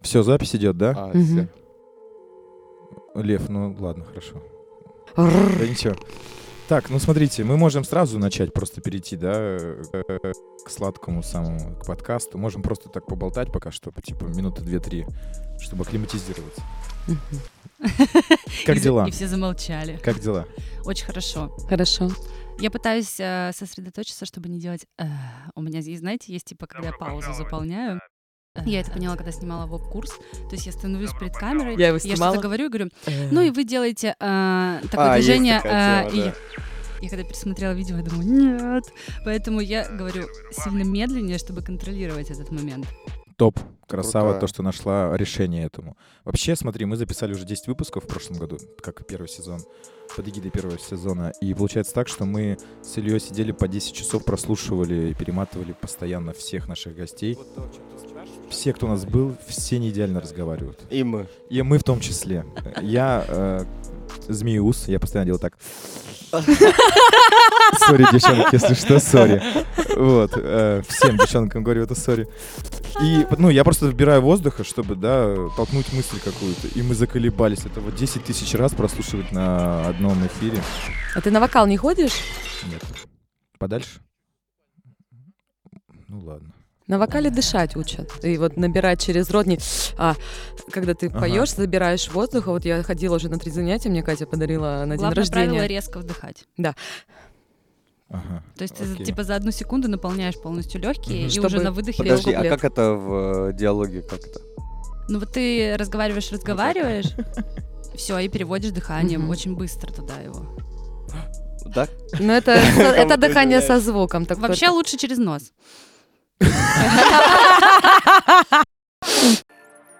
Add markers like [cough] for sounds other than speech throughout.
Все, запись идет, да? А, Мгм. всё. Лев, ну ладно, хорошо. Да ничего. Так, ну смотрите, мы можем сразу начать просто перейти, да, к сладкому самому, к подкасту. Можем просто так поболтать пока что, типа минуты две-три, чтобы акклиматизироваться. Как дела? И все замолчали. Как дела? Очень хорошо. Хорошо. Я пытаюсь э, сосредоточиться, чтобы не делать... «э». У меня, знаете, есть типа, когда я паузу заполняю. Я это поняла, когда снимала веб-курс. То есть я становлюсь перед камерой, Я его я что-то говорю и говорю, ну и вы делаете э, такое А, есть движение. такая э, тема, и да. я когда пересмотрела видео, я думаю, нет. Поэтому я говорю сильно медленнее, чтобы контролировать этот момент. Топ. Красава, Крутая. то, что нашла решение этому. Вообще, смотри, мы записали уже 10 выпусков в прошлом году, как первый сезон, под эгидой первого сезона. И получается так, что мы с Ильей сидели по 10 часов, прослушивали и перематывали постоянно всех наших гостей. Все, кто у нас был, все не идеально разговаривают. И мы. И мы в том числе. Я э, змеюсь, я постоянно делаю так. Sorry, девчонки, если что, sorry. Вот, э, всем девчонкам говорю это sorry. И, ну, я просто вбираю воздуха, чтобы, да, толкнуть мысль какую-то. И мы заколебались. Это вот 10 тысяч раз прослушивать на одном эфире. А ты на вокал не ходишь? Нет. Подальше? Ну, ладно. На вокале дышать учат. И вот набирать через рот. Не... А, когда ты Ага. поешь, забираешь воздух. А Вот я ходила уже на три занятия, мне Катя подарила на день Главное правило рождения. резко вдыхать. Ага. То есть Окей. ты типа за одну секунду наполняешь полностью легкие Мгм. и Чтобы- уже на выдохе Подожди, а как это в э, диалоге как-то? Ну вот ты разговариваешь, разговариваешь, [laughs] все, и переводишь дыханием очень быстро туда его. Так? Ну, это, [laughs] это дыхание со звуком. Так Вообще лучше через нос.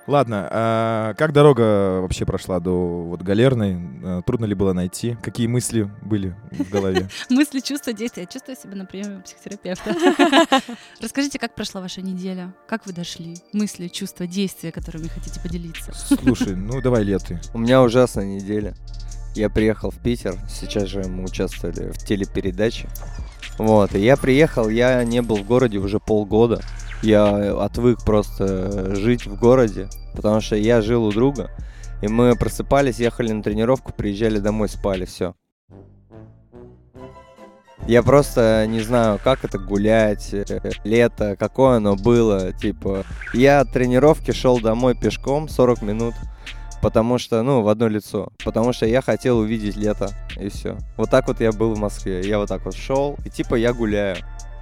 Ладно, а как дорога вообще прошла до вот галерной? Э, Трудно ли было найти? Какие мысли были в голове? [laughs] Мысли, чувства, действия. Я чувствую себя на приеме у психотерапевта. [laughs] Расскажите, как прошла ваша неделя? Как вы дошли? Мысли, чувства, действия, которыми хотите поделиться? Слушай, ну давай леты. У меня ужасная неделя. Я приехал в Питер, сейчас же мы участвовали в телепередаче. Вот, и я приехал, я не был в городе уже полгода. Я отвык просто жить в городе, потому что я жил у друга, и мы просыпались, ехали на тренировку, приезжали домой, спали, все. Я просто не знаю, как это гулять, э, лето, какое оно было, типа. Я от тренировки шел домой пешком 40 минут, потому что, ну, в одно лицо, потому что я хотел увидеть лето, и все. Вот так вот я был в Москве, я вот так вот шел, и типа я гуляю.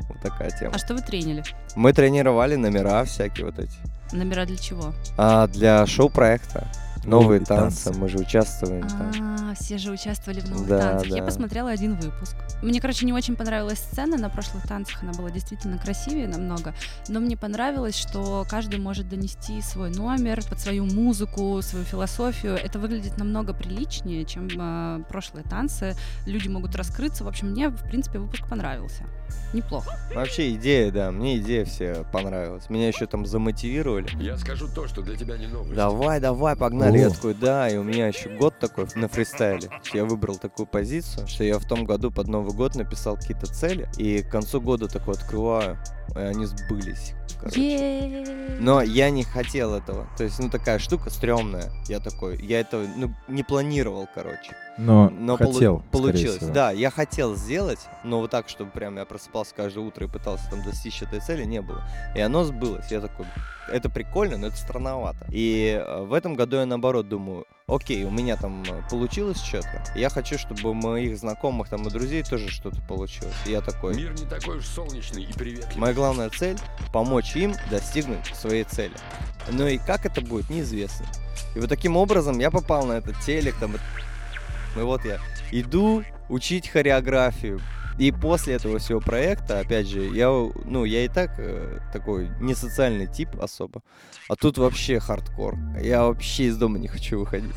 Вот такая тема. А что вы тренили? Мы тренировали номера всякие вот эти. Номера для чего? А для шоу-проекта новые танцы, танцы. мы же участвуем там. А, все же участвовали в новых Да, танцах. Я да. посмотрела один выпуск. Мне, короче, не очень понравилась сцена на прошлых танцах. Она была действительно красивее намного. Но мне понравилось, что каждый может донести свой номер под свою музыку, свою философию. Это выглядит намного приличнее, чем э, прошлые танцы. Люди могут раскрыться. В общем, мне, в принципе, выпуск понравился. Неплохо. Вообще идея, да, мне идея все понравилась. Меня еще там замотивировали. Я скажу то, что для тебя не новость. Давай, давай, погнали. Я О. такой, да, и у меня еще год такой на фристайле. Я выбрал такую позицию, что я в том году под Новый год написал какие-то цели, и к концу года такой открываю, и они сбылись. короче. Но я не хотел этого. То есть, ну, такая штука стрёмная. Я такой, я этого, ну, не планировал, короче. Но, Но полу- хотел, скорее получилось. всего. Да, я хотел сделать, но вот так, чтобы прям я просыпался каждое утро и пытался там достичь этой цели, не было. И оно сбылось. Я такой, это прикольно, но это странновато. И э, в этом году я наоборот думаю, окей, у меня там э, получилось что-то. Я хочу, чтобы у моих знакомых там и друзей тоже что-то получилось. И я такой, Мир не такой уж солнечный и приветливый. Моя главная цель — помочь им достигнуть своей цели. Ну и как это будет, неизвестно. И вот таким образом я попал на этот телек, там, и вот я иду учить хореографию. И после этого всего проекта, опять же, я, ну, я и так э, такой не социальный тип особо, а тут вообще хардкор. Я вообще из дома не хочу выходить.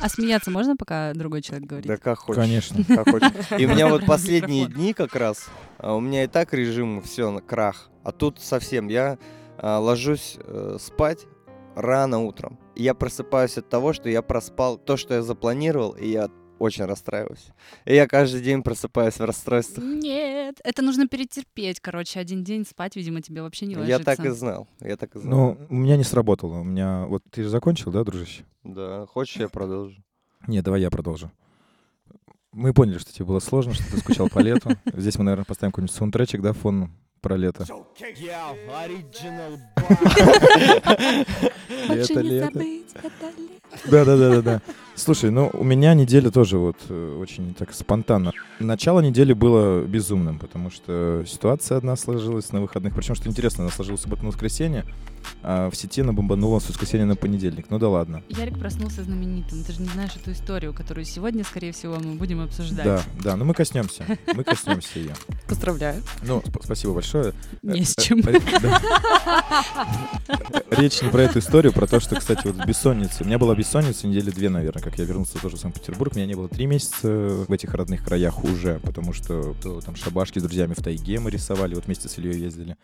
А смеяться можно, пока другой человек говорит? Да как хочешь. Конечно. [laughs] Как хочешь. [laughs] И у меня вот последние дни как раз, а, у меня и так режим все на крах, а тут совсем я а, ложусь э, спать рано утром. И я просыпаюсь от того, что я проспал то, что я запланировал, и я очень расстраиваюсь. И я каждый день просыпаюсь в расстройствах. Нет, это нужно перетерпеть, короче, один день спать, видимо, тебе вообще не ложится. Я так и знал, я так и знал. Ну, у меня не сработало. У меня... Вот ты же закончил, да, дружище? Да, хочешь, я продолжу? Не, давай я продолжу. Мы поняли, что тебе было сложно, что ты скучал по лету. Здесь мы, наверное, поставим какой-нибудь саундтречик, да, фон про лето. Лучше [laughs] Лето, не лето. забыть это лето. Да, да, да, да, да. Слушай, ну у меня неделя тоже вот э, очень так спонтанно. Начало недели было безумным, потому что ситуация одна сложилась на выходных. Причем, что интересно, она сложилась в субботу на воскресенье, а в сети она бомбанула с воскресенья на понедельник. Ну да ладно. Ярик проснулся знаменитым. Ты же не знаешь эту историю, которую сегодня, скорее всего, мы будем обсуждать. Да, да, ну мы коснемся. Мы коснемся ее. Поздравляю. Ну, сп- спасибо большое. Не Э, с э, чем. ре- да. Речь не про эту историю, про то, что, кстати, вот бессонница. У меня была бессонница недели две, наверное, как я вернулся тоже в Санкт-Петербург. Меня не было три месяца в этих родных краях уже, потому что то там шабашки с друзьями в тайге мы рисовали, вот вместе с Ильей ездили.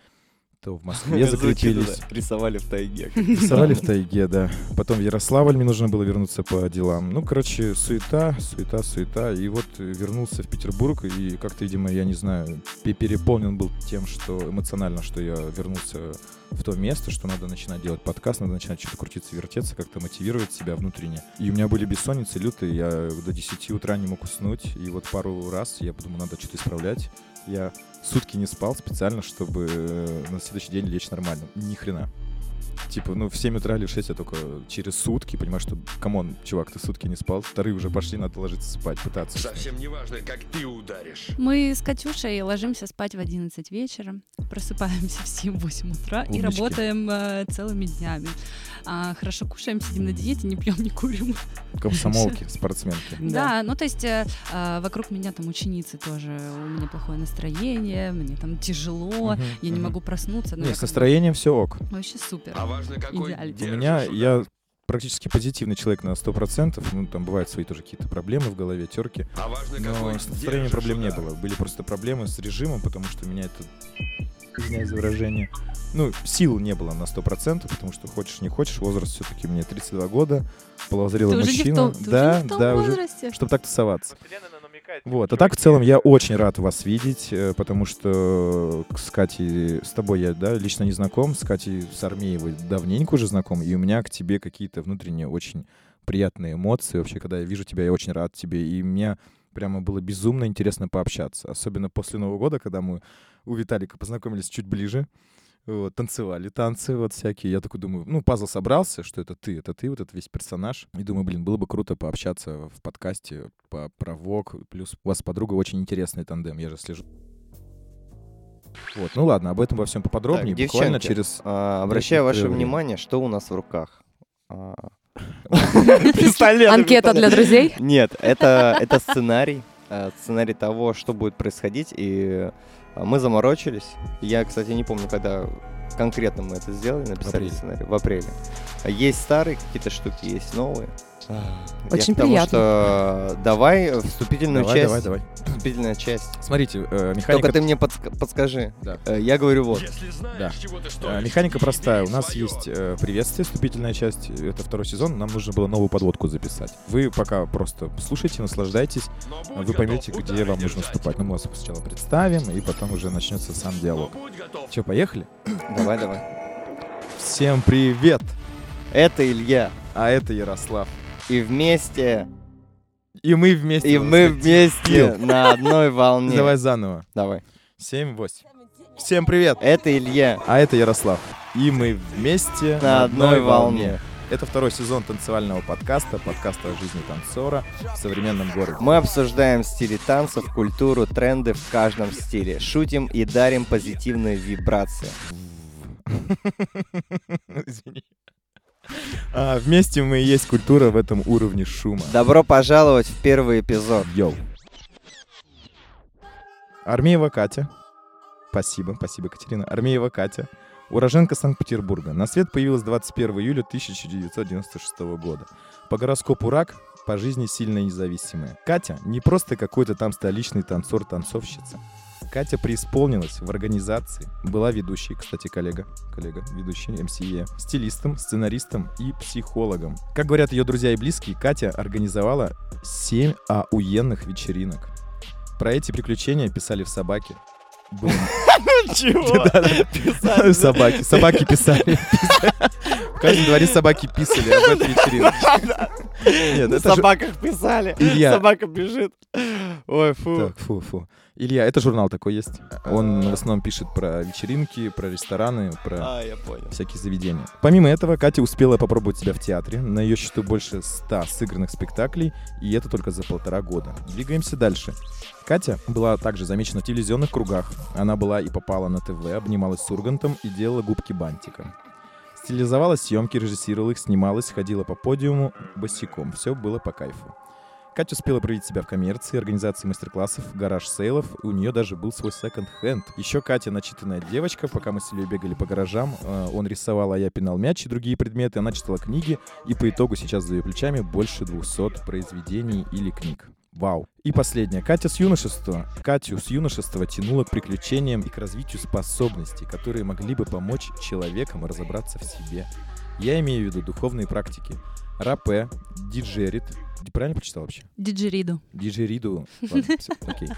То в Москве закрепились. Рисовали в тайге. Рисовали в тайге, да. Потом в Ярославль мне нужно было вернуться по делам. Ну, короче, суета, суета, суета. И вот вернулся в Петербург, и как-то, видимо, я не знаю, пе- переполнен был тем, что эмоционально, что я вернулся в то место, что надо начинать делать подкаст, надо начинать что-то крутиться, вертеться, как-то мотивировать себя внутренне. И у меня были бессонницы лютые, я до 10 утра не мог уснуть, и вот пару раз я подумал, надо что-то исправлять. Я сутки не спал специально, чтобы э, на следующий день лечь нормально. Ни хрена. Типа, ну, в 7 утра или в 6 я только через сутки понимаю, что, come on, чувак, ты сутки не спал, вторые уже пошли, надо ложиться спать, пытаться. Совсем не важно, как ты ударишь. Мы с Катюшей ложимся спать в 11 вечера, просыпаемся [laughs] в 7-8 утра и Умнички. работаем э, целыми днями. А, хорошо кушаем, сидим на диете, не пьем, не курим. Комсомолки, спортсменки. Да, ну то есть э, а, вокруг меня там ученицы тоже, у меня плохое настроение, мне там тяжело, я не могу проснуться. но Не, я с настроением все ок. Вообще супер. А важно, какой Идеально. У меня, я практически позитивный человек на 100%, ну, там бывают свои тоже какие-то проблемы в голове, терки. А важно, Но с настроением проблем не было. Были просто проблемы с режимом, потому что меня это извиняюсь за выражение. Ну, сил не было на 100%, потому что хочешь не хочешь, возраст все-таки мне 32 года, половозрелый Ты уже не в мужчина. том, ты да, уже не в том да, уже, возрасте. чтобы так тусоваться. Вот, а так в целом я очень рад вас видеть, э, потому что с Катей, с тобой я, да, лично не знаком, с Катей с Армеевой давненько уже знаком, и у меня к тебе какие-то внутренние очень приятные эмоции. Вообще, когда я вижу тебя, я очень рад тебе, и мне прямо было безумно интересно пообщаться. Особенно после Нового года, когда мы у Виталика познакомились чуть ближе, вот, танцевали танцы вот всякие. Я такой думаю, ну, пазл собрался, что это ты, это ты, вот этот весь персонаж. И думаю, блин, было бы круто пообщаться в подкасте по, про ВОК. Плюс у вас подруга очень интересный тандем, я же слежу. Вот, ну ладно, об этом во всем поподробнее. Так, Буквально девчонки, через... А, обращаю ваше внимание, что у нас в руках. А, Анкета для друзей. Нет, это, это сценарий. э, Сценарий того, что будет происходить. И мы заморочились. Я, кстати, не помню, когда конкретно мы это сделали, написали апреле. сценарий. В апреле. Есть старые какие-то штуки, есть новые. Я Очень тому, приятно. что давай вступительную Давай, часть. давай, давай. Вступительная часть. Смотрите, э, механика... Только ты мне подск- подскажи. Да. Э, Я говорю вот. Если знаешь, Да. чего ты Э, стоишь, Механика простая. У нас своё. есть э, приветствие, вступительная часть. Это второй сезон. Нам нужно было новую подводку записать. Вы пока просто слушайте, наслаждайтесь. Вы поймете, где удары вам нужно держать. вступать. Ну, мы вас сначала представим, и потом уже начнется сам диалог. Че, поехали? Давай, давай. Всем привет! Это Илья. А это Ярослав. И вместе, И мы вместе. и мы вместе на одной [laughs] волне. Давай заново. Давай. 7-8. Всем привет! Это Илья. А это Ярослав. И мы вместе На одной волне. Это второй сезон танцевального подкаста, подкаста о жизни танцора в современном городе. Мы обсуждаем стили танцев, культуру, тренды в каждом стиле. Шутим и дарим позитивные вибрации. [laughs] Извини. А, вместе мы и есть культура в этом уровне шума. Добро пожаловать в первый эпизод. Йоу. Армеева Катя. Спасибо, спасибо, Катерина. Армеева Катя. Уроженка Санкт-Петербурга. На свет появилась 21 июля 1996 года. По гороскопу рак, по жизни сильно независимая. Катя не просто какой-то там столичный танцор-танцовщица. Катя преисполнилась в организации, была ведущей, кстати, коллега, коллега, ведущий МСЕ, стилистом, сценаристом и психологом. Как говорят ее друзья и близкие, Катя организовала 7 охуенных вечеринок. Про эти приключения писали в «Собаке». Было- Чего? Собаки, собаки писали. В каждом дворе собаки писали об этой вечеринке. На собаках писали. Собака бежит. Ой, фу. Фу, фу. Илья, это журнал такой есть. Он в основном пишет про вечеринки, про рестораны, про А, всякие заведения. Помимо этого, Катя успела попробовать себя в театре. На ее счету больше 100 сыгранных спектаклей, и это только за полтора года. Двигаемся дальше. Катя была также замечена в телевизионных кругах. Она была и попала на ТВ, обнималась с Ургантом и делала губки бантиком. Стилизовала съемки, режиссировала их, снималась, ходила по подиуму босиком. Все было по кайфу. Катя успела проявить себя в коммерции, организации мастер-классов, гараж-сейлов, и у нее даже был свой секонд-хенд. Еще Катя начитанная девочка, пока мы с Ильей бегали по гаражам, э, он рисовал, а я пинал мяч и другие предметы, она читала книги, и по итогу сейчас за ее плечами больше 200 произведений или книг. Вау. И последнее. Катя с юношества. Катю с юношества тянуло к приключениям и к развитию способностей, которые могли бы помочь человекам разобраться в себе. Я имею в виду духовные практики. Рапе, диджерит. Правильно прочитал вообще? Диджериду. Диджериду. [laughs] Ладно, окей.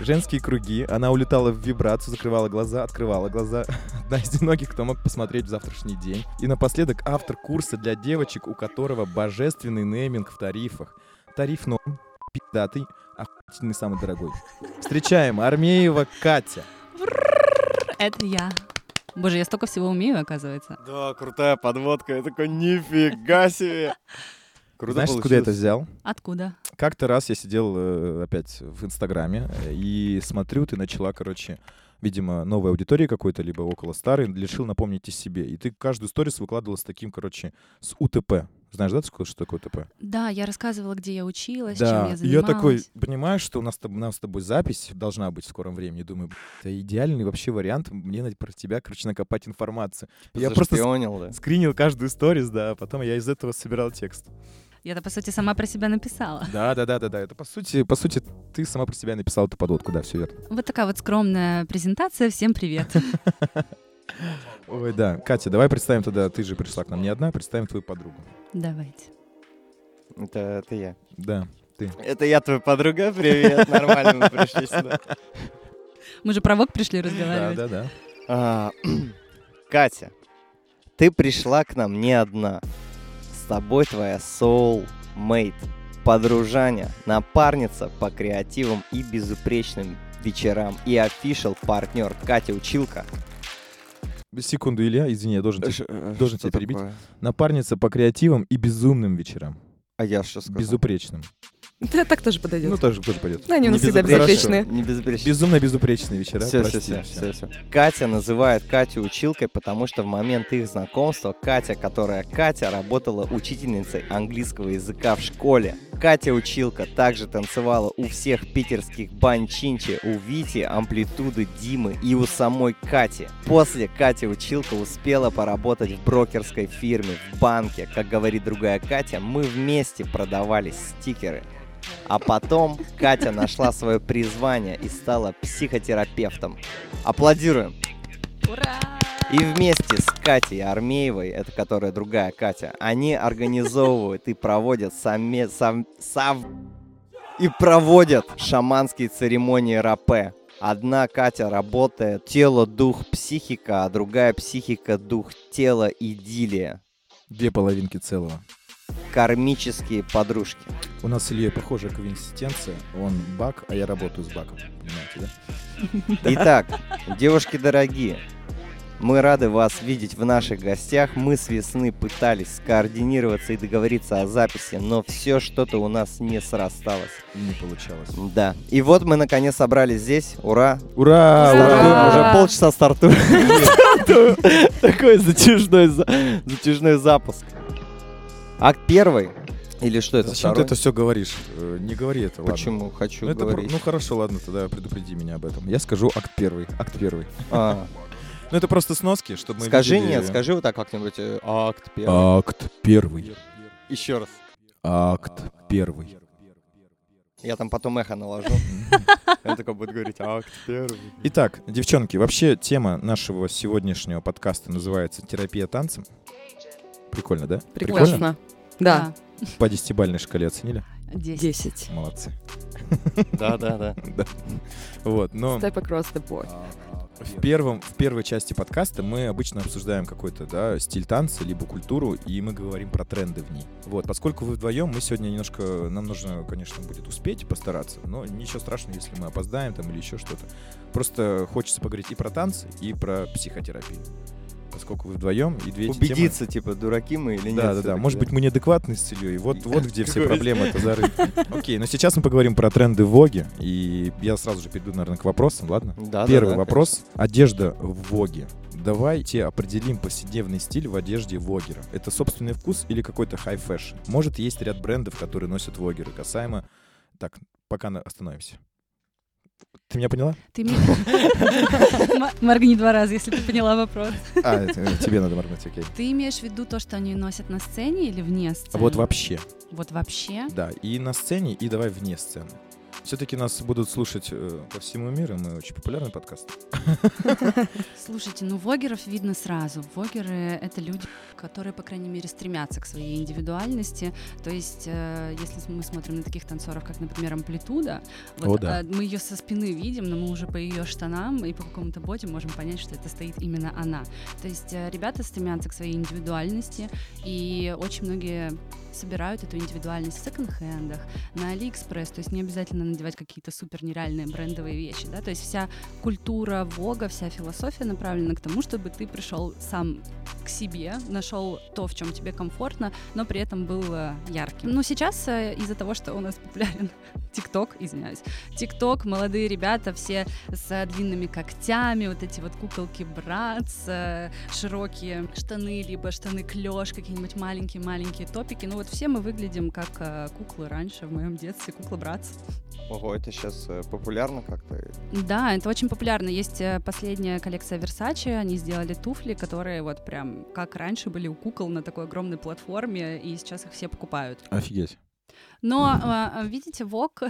Женские круги. Она улетала в вибрацию, закрывала глаза, открывала глаза. [laughs] Одна из немногих, кто мог посмотреть в завтрашний день. И напоследок автор курса для девочек, у которого божественный нейминг в тарифах. Тариф норм, пиздатый, охуительный самый дорогой. Встречаем Армеева Катя. Это я. Боже, я столько всего умею, оказывается. Да, крутая подводка. Я такой, нифига себе. Круто Знаешь, откуда я это получилось. взял? Откуда? Как-то раз я сидел э, опять в Инстаграме и смотрю, ты начала, короче, видимо, новой аудитории какой-то, либо около старой, решил напомнить о себе. И ты каждую сторис выкладывала с таким, короче, с УТП. Знаешь, да, такое, что такое УТП? Да, я рассказывала, где я училась, да, чем я и я занималась. такой, понимаешь, что у нас, у нас с тобой запись должна быть в скором времени. Думаю, «Б***ь, это идеальный вообще вариант мне про тебя, короче, накопать информацию. Я просто Зашпионил, да. скринил каждую сторис, да, а потом я из этого собирал текст. Я-то, по сути, сама про себя написала. [laughs] Да, да, да, да, да. Это по сути, по сути, ты сама про себя написала эту подводку, да, все верно. Вот такая вот скромная презентация. Всем привет. [laughs] Ой, да. Катя, давай представим тогда, ты же пришла к нам не одна, представим твою подругу. Давайте. Это, это я. Да. Это я твоя подруга, привет, [laughs] нормально мы пришли сюда. Мы же про ВОК пришли Да, разговаривать. да, да. А, [clears throat] Катя, ты пришла к нам не одна. С тобой твоя soulmate, подружаня, напарница по креативам и безупречным вечерам и official партнер Катя Училка. Секунду, Илья, извини, я должен тебя... должен Что тебя перебить. такое? Напарница по креативам и безумным вечерам. А я что сказал? Безупречным. Да, так тоже подойдет. Ну, тоже, тоже пойдет. Да, они у нас Не всегда безупречные. Не безупречный. Безумно безупречные вечера. Все, прости, все, всё. все, все, Катя называет Катю училкой, потому что в момент их знакомства Катя, которая Катя, работала учительницей английского языка в школе. Катя училка также танцевала у всех питерских бань Чинчи, у Вити, Амплитуды, Димы и у самой Кати. После Катя училка успела поработать в брокерской фирме, в банке. Как говорит другая Катя, мы вместе продавали стикеры. А потом Катя нашла свое призвание и стала психотерапевтом. Аплодируем. Ура! И вместе с Катей Армеевой, это которая другая Катя, они организовывают и проводят саме, сам, сам- и проводят шаманские церемонии рапе. Одна Катя работает тело, дух, психика, а другая психика, дух, тело, идиллия. Две половинки целого. Кармические подружки. У нас с Ильей похожая консистенция. Он бак, а я работаю с баком. Понимаете, да? Итак, девушки дорогие, мы рады вас видеть в наших гостях. Мы с весны пытались скоординироваться и договориться о записи, но все что-то у нас не срасталось. Не получалось. Да. И вот мы наконец собрались здесь. Ура! Ура! Стартуем. ура! Уже полчаса стартуем. Такой затяжной, за- затяжной запуск. Акт первый. Или что это Зачем ты второй? это все говоришь? Э, Не говори это, ладно. Почему хочу Ну, это говорить? ну хорошо, ладно, тогда предупреди меня об этом. Я скажу акт первый. Акт первый. А, [laughs] Ну это просто сноски, чтобы мы Скажи видели- нет, скажи вот так как-нибудь. э, Акт первый. Акт первый. Еще раз. Акт первый. Я там потом эхо наложу. [laughs] Я такой буду говорить, акт первый. Итак, девчонки, вообще тема нашего сегодняшнего подкаста называется «Терапия танцем». Прикольно, да? Прекрасно. Да, По десятибальной шкале оценили? 10. 10. Молодцы. Да, да, да. [laughs] Да. Вот, но Step across the board. в, первом, в первой части подкаста мы обычно обсуждаем какой-то да, стиль танца, либо культуру, и мы говорим про тренды в ней. Вот, поскольку вы вдвоем, мы сегодня немножко, нам нужно, конечно, будет успеть постараться, но ничего страшного, если мы опоздаем там или еще что-то. Просто хочется поговорить и про танцы, и про психотерапию. Поскольку вы вдвоем, и две эти темы- Убедиться, типа, дураки мы или нет. Да, да, да. Может быть, мы неадекватны с Ильей. Вот, вот где [laughs] все Какой? проблемы это [laughs] зарыты. Окей, но сейчас мы поговорим про тренды в Воге. И я сразу же перейду, наверное, к вопросам, ладно? Да, да, Первый да, вопрос. Одежда в Воге. Давайте определим повседневный стиль в одежде вогера. Это собственный вкус или какой-то high fashion? Может, есть ряд брендов, которые носят вогеры. Касаемо... Так, пока остановимся. Ты меня поняла? Ты мне... [laughs] М- Моргни два раза, если ты поняла вопрос. А, это, э, тебе надо моргнуть, окей. Ты имеешь в виду то, что они носят на сцене или вне сцены? Вот вообще. Вот вообще? Да, и на сцене, и давай вне сцены. Все-таки нас будут слушать э, по всему миру, мы очень популярный подкаст. Слушайте, ну вогеров видно сразу. Вогеры — это люди, которые, по крайней мере, стремятся к своей индивидуальности. То есть, э, если мы смотрим на таких танцоров, как, например, Амплитуда, вот, О, да. э, мы ее со спины видим, но мы уже по ее штанам и по какому-то боди можем понять, что это стоит именно она. То есть э, ребята стремятся к своей индивидуальности, и очень многие собирают эту индивидуальность в секонд-хендах, на Алиэкспресс, то есть не обязательно надевать какие-то супер нереальные брендовые вещи, да, то есть вся культура Вога, вся философия направлена к тому, чтобы ты пришел сам к себе, нашел то, в чем тебе комфортно, но при этом был э, ярким. Ну, сейчас э, из-за того, что у нас популярен [laughs] ТикТок, извиняюсь, ТикТок, молодые ребята все с длинными когтями, вот эти вот куколки братс, э, широкие штаны, либо штаны клеш, какие-нибудь маленькие-маленькие топики. Ну вот все мы выглядим как э, куклы раньше в моем детстве, кукла братс. Ого, это сейчас популярно как-то. Да, это очень популярно. Есть э, последняя коллекция Versace, они сделали туфли, которые вот прям как раньше были у кукол на такой огромной платформе, и сейчас их все покупают. Офигеть. Но, э, видите, Вок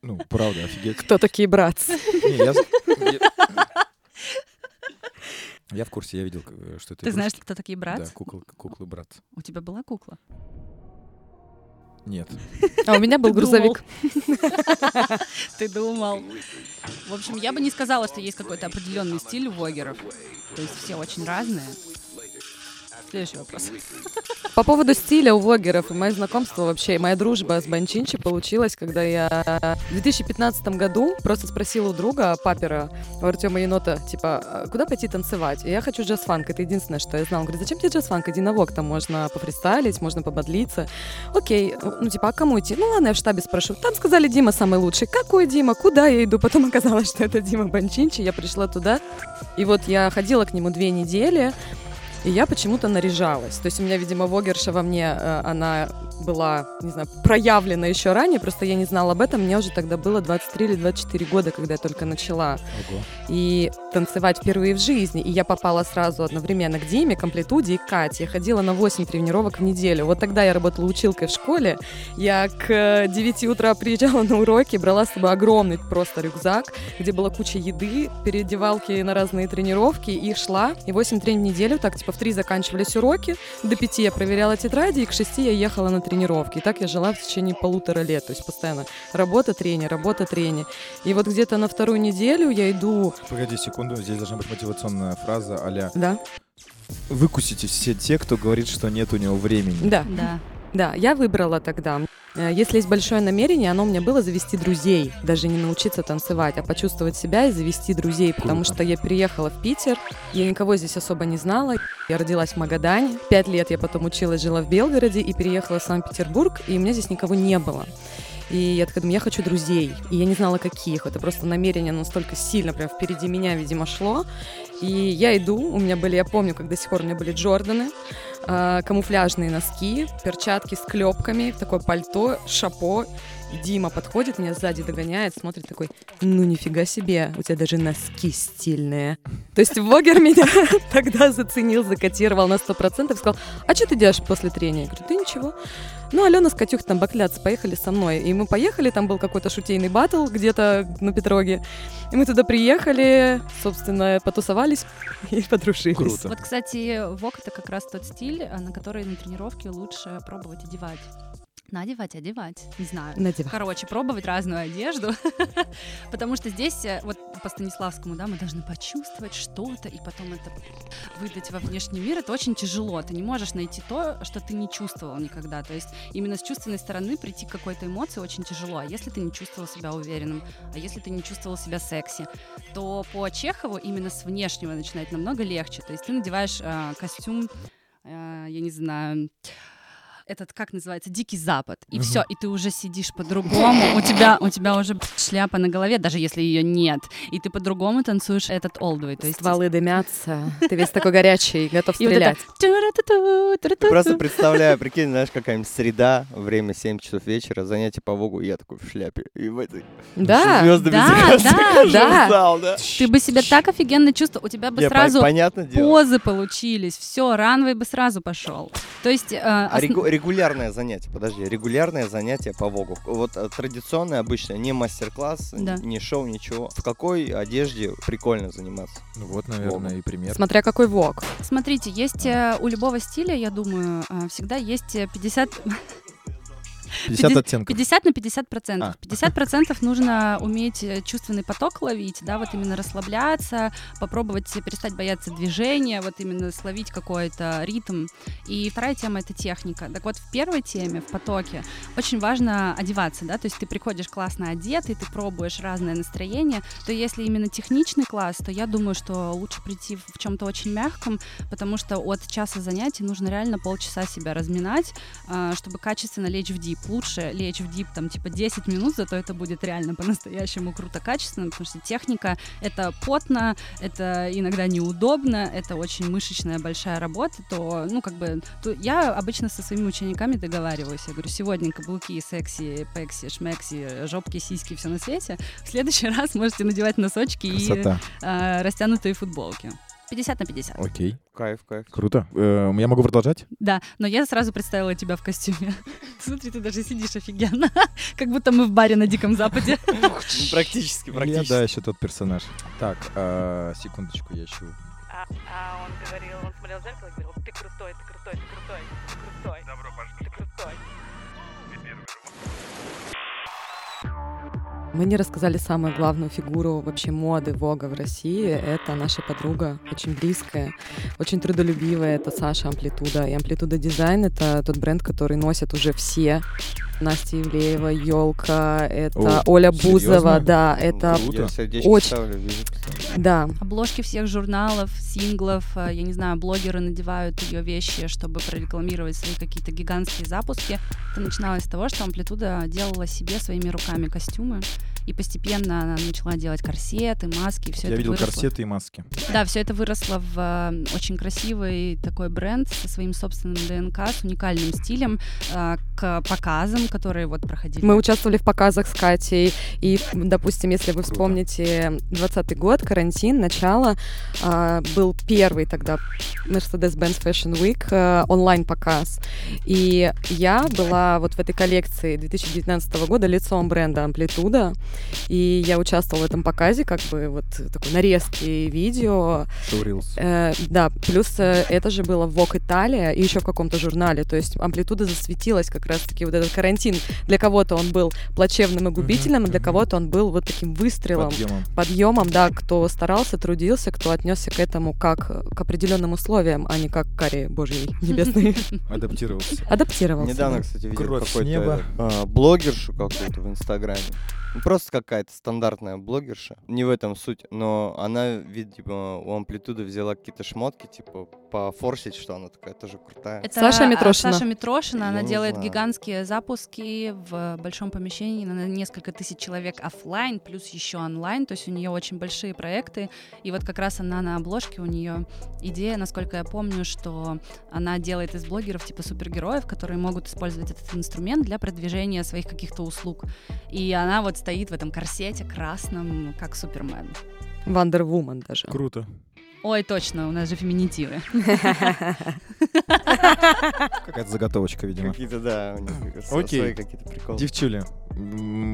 Ну, правда, офигеть. Кто такие братцы? Не, я, я- в курсе, я видел, э, что это Ты знаешь, игрушки. кто такие братцы? Да, кукол, куклы брат. У тебя была кукла? Нет. А у меня был грузовик. [laughs] Ты думал. В общем, я бы не сказала, что есть какой-то определенный стиль у вогеров. То есть все очень разные. Следующий вопрос. По поводу стиля у влогеров и мое знакомство вообще, моя дружба с Банчинчи получилась, когда я в 2015 году просто спросила у друга, папера, у Артема Енота, типа, «А куда пойти танцевать? И я хочу джаз-фанк, это единственное, что я знала. Он говорит, зачем тебе джаз-фанк? Иди на вок, там можно пофристайлить, можно пободлиться. Окей, ну типа, а кому идти? Ну ладно, я в штабе спрошу. Там сказали, Дима самый лучший. Какой Дима? Куда я иду? Потом оказалось, что это Дима Банчинчи, я пришла туда. И вот я ходила к нему две недели, и я почему-то наряжалась. То есть у меня, видимо, вогерша во мне, э, она была, не знаю, проявлена еще ранее, просто я не знала об этом. Мне уже тогда было 23 или 24 года, когда я только начала. Ого. И танцевать впервые в жизни. И я попала сразу одновременно к Диме, Комплитуде и Кате. Я ходила на 8 тренировок в неделю. Вот тогда я работала училкой в школе. Я к э, 9 утра приезжала на уроки, брала с собой огромный просто рюкзак, где была куча еды, переодевалки на разные тренировки, и шла. И 8 тренировок в неделю, так типа в 3 заканчивались уроки, до 5 я проверяла тетради, и к 6 я ехала на тренировки. И так я жила в течение полутора лет. То есть постоянно работа, тренер, работа, тренер. И вот где-то на вторую неделю я иду... Погоди секунду, здесь должна быть мотивационная фраза а Да, «Выкусите все те, кто говорит, что нет у него времени». да. Да. Да, я выбрала тогда. Э, Если есть большое намерение, оно у меня было завести друзей, даже не научиться танцевать, а почувствовать себя и завести друзей, потому что я приехала в Питер, я никого здесь особо не знала, я родилась в Магадане, пять лет я потом училась, жила в Белгороде и переехала в Санкт-Петербург, и у меня здесь никого не было. И я такая думаю, я хочу друзей. И я не знала, каких. Это просто намерение настолько сильно прям впереди меня, видимо, шло. И я иду, у меня были, я помню, как до сих пор у меня были Джорданы, а, камуфляжные носки, перчатки с клепками, такое пальто, шапо Дима подходит, меня сзади догоняет, смотрит такой, ну нифига себе, у тебя даже носки стильные. То есть Вогер меня [laughs] тогда заценил, закотировал на 100%, сказал, а что ты делаешь после трения? Я говорю, да ничего. Ну, Алена с Катюх там бакляться поехали со мной. И мы поехали, там был какой-то шутейный батл где-то на Петроге. И мы туда приехали, собственно, потусовались [laughs] и подружились. Круто. Вот, кстати, вок это как раз тот стиль, а, на который на тренировке лучше пробовать одевать. Надевать, одевать, не знаю. Надевай. Короче, пробовать разную одежду, [laughs] потому что здесь, э, вот по Станиславскому, да, мы должны почувствовать что-то и потом это выдать во внешний мир. Это очень тяжело. Ты не можешь найти то, что ты не чувствовал никогда. То есть именно с чувственной стороны прийти к какой-то эмоции очень тяжело. А если ты не чувствовал себя уверенным, а если ты не чувствовал себя секси, то по Чехову именно с внешнего начинать намного легче. То есть ты надеваешь э, костюм, э, я не знаю, этот, как называется, дикий запад. И Мгм. все, и ты уже сидишь по-другому. У тебя, у тебя уже шляпа на голове, даже если ее нет. И ты по-другому танцуешь этот олдвей. То есть Стволы дымятся, ты весь такой горячий, готов [laughs] стрелять. Просто представляю, прикинь, знаешь, какая-нибудь среда, время 7 часов вечера, занятие по Вогу, я такой в шляпе. И в этой Да, звездами да, да, да. Ты бы себя так офигенно чувствовал, у тебя бы сразу позы получились, все, ранвей бы сразу пошел. То есть э, А регулярное занятие, подожди, регулярное занятие по Вогу. Вот э, традиционное, обычное, не мастер-класс, Да. не шоу, ничего. В какой одежде прикольно заниматься? Ну вот, наверное, и пример. Смотря какой вок. Смотрите, есть э, у любого стиля, я думаю, э, всегда есть э, 50, 50 Пяти- оттенков. 50 на 50 процентов. А. 50 процентов нужно уметь э, чувственный поток ловить, да, вот именно расслабляться, попробовать перестать бояться движения, вот именно словить какой-то ритм. И вторая тема — это техника. Так вот, в первой теме, в потоке, очень важно одеваться, да, то есть ты приходишь классно одетый, ты пробуешь разное настроение, то если именно техничный класс, то я думаю, что лучше прийти в чем-то очень мягком, потому что от часа занятий нужно реально полчаса себя разминать, а, чтобы качественно лечь в дип. Лучше лечь в дип там типа 10 минут, зато это будет реально по-настоящему круто качественно, потому что техника — это потно, это иногда неудобно, это очень мышечная большая работа, то, ну, как бы, то я обычно со своими учениками договариваюсь. Я говорю, сегодня каблуки, секси, пекси, шмекси, жопки, сиськи, все на свете. В следующий [laughs] раз можете надевать носочки и Красота. а, растянутые футболки. 50 на 50. Окей, Кайф, кайф. круто. Э, Я могу продолжать? Да, но я сразу представила тебя в костюме. [laughs] Смотри, ты даже сидишь офигенно. [laughs] Как будто мы в баре на Диком Западе. [laughs] Ну, Практически, Я, практически. да, еще тот персонаж. Так, а, секундочку, я ищу. А, а он говорил, он смотрел в зеркало и говорил, ты крутой, ты крутой, ты крутой, ты крутой. Добро Ты крутой. Мы не рассказали самую главную фигуру вообще моды Вога в России. Это наша подруга, очень близкая, очень трудолюбивая. Это Саша Амплитуда. И Амплитуда Дизайн — это тот бренд, который носят уже все. Настя Ивлеева, Елка, это О, Оля серьезно? Бузова, да, это... Круто. Очень. ставлю, вижу. Да, Обложки всех журналов, синглов, э, я не знаю, блогеры надевают ее вещи, чтобы прорекламировать свои какие-то гигантские запуски. Это начиналось с того, что Амплитуда делала себе своими руками костюмы, и постепенно она начала делать корсеты, маски, все Я это видел выросло. корсеты и маски. Да, все это выросло в э, очень красивый такой бренд со своим собственным ДНК, с уникальным стилем, э, к показам, которые вот проходили. Мы участвовали в показах с Катей, и, допустим, если вы вспомните 20 год, карантин, начало, а, был первый тогда Mercedes-Benz Fashion Week а, онлайн-показ, и я была вот в этой коллекции 2019 года лицом бренда Амплитуда, и я участвовала в этом показе, как бы вот такой нарезки видео. Э, да, плюс э, это же было в Vogue Италия и еще в каком-то журнале. То есть амплитуда засветилась как раз-таки вот этот карантин. Для кого-то он был плачевным и губительным, а для кого-то он был вот таким выстрелом, Подъемом. подъемом, да, кто старался, трудился, кто отнесся к этому как к определенным условиям, а не как к каре божьей [laughs] небесной. Адаптировался. Адаптировался. Недавно, да. кстати, видел какой-то а, блогершу какую-то в Инстаграме. Ну, просто какая-то стандартная блогерша. Не в этом суть, но она, видимо, у Амплитуды взяла какие-то шмотки, типа, пофорсить, что она такая тоже крутая. Это Саша а, Митрошина. Саша Митрошина, Я она делает знаю. гигантские запуски в большом помещении на несколько тысяч человек оффлайн, плюс еще онлайн. То есть у нее очень большие проекты. И вот как раз она на обложке, у нее идея, насколько я помню, что она делает из блогеров типа супергероев, которые могут использовать этот инструмент для продвижения своих каких-то услуг. И она вот стоит в этом корсете красном, как Супермен. Woman даже. Круто. Ой, точно, у нас же феминитивы. Какая-то заготовочка, видимо. Какие-то, да, у них Окей. какие-то приколы. Девчули,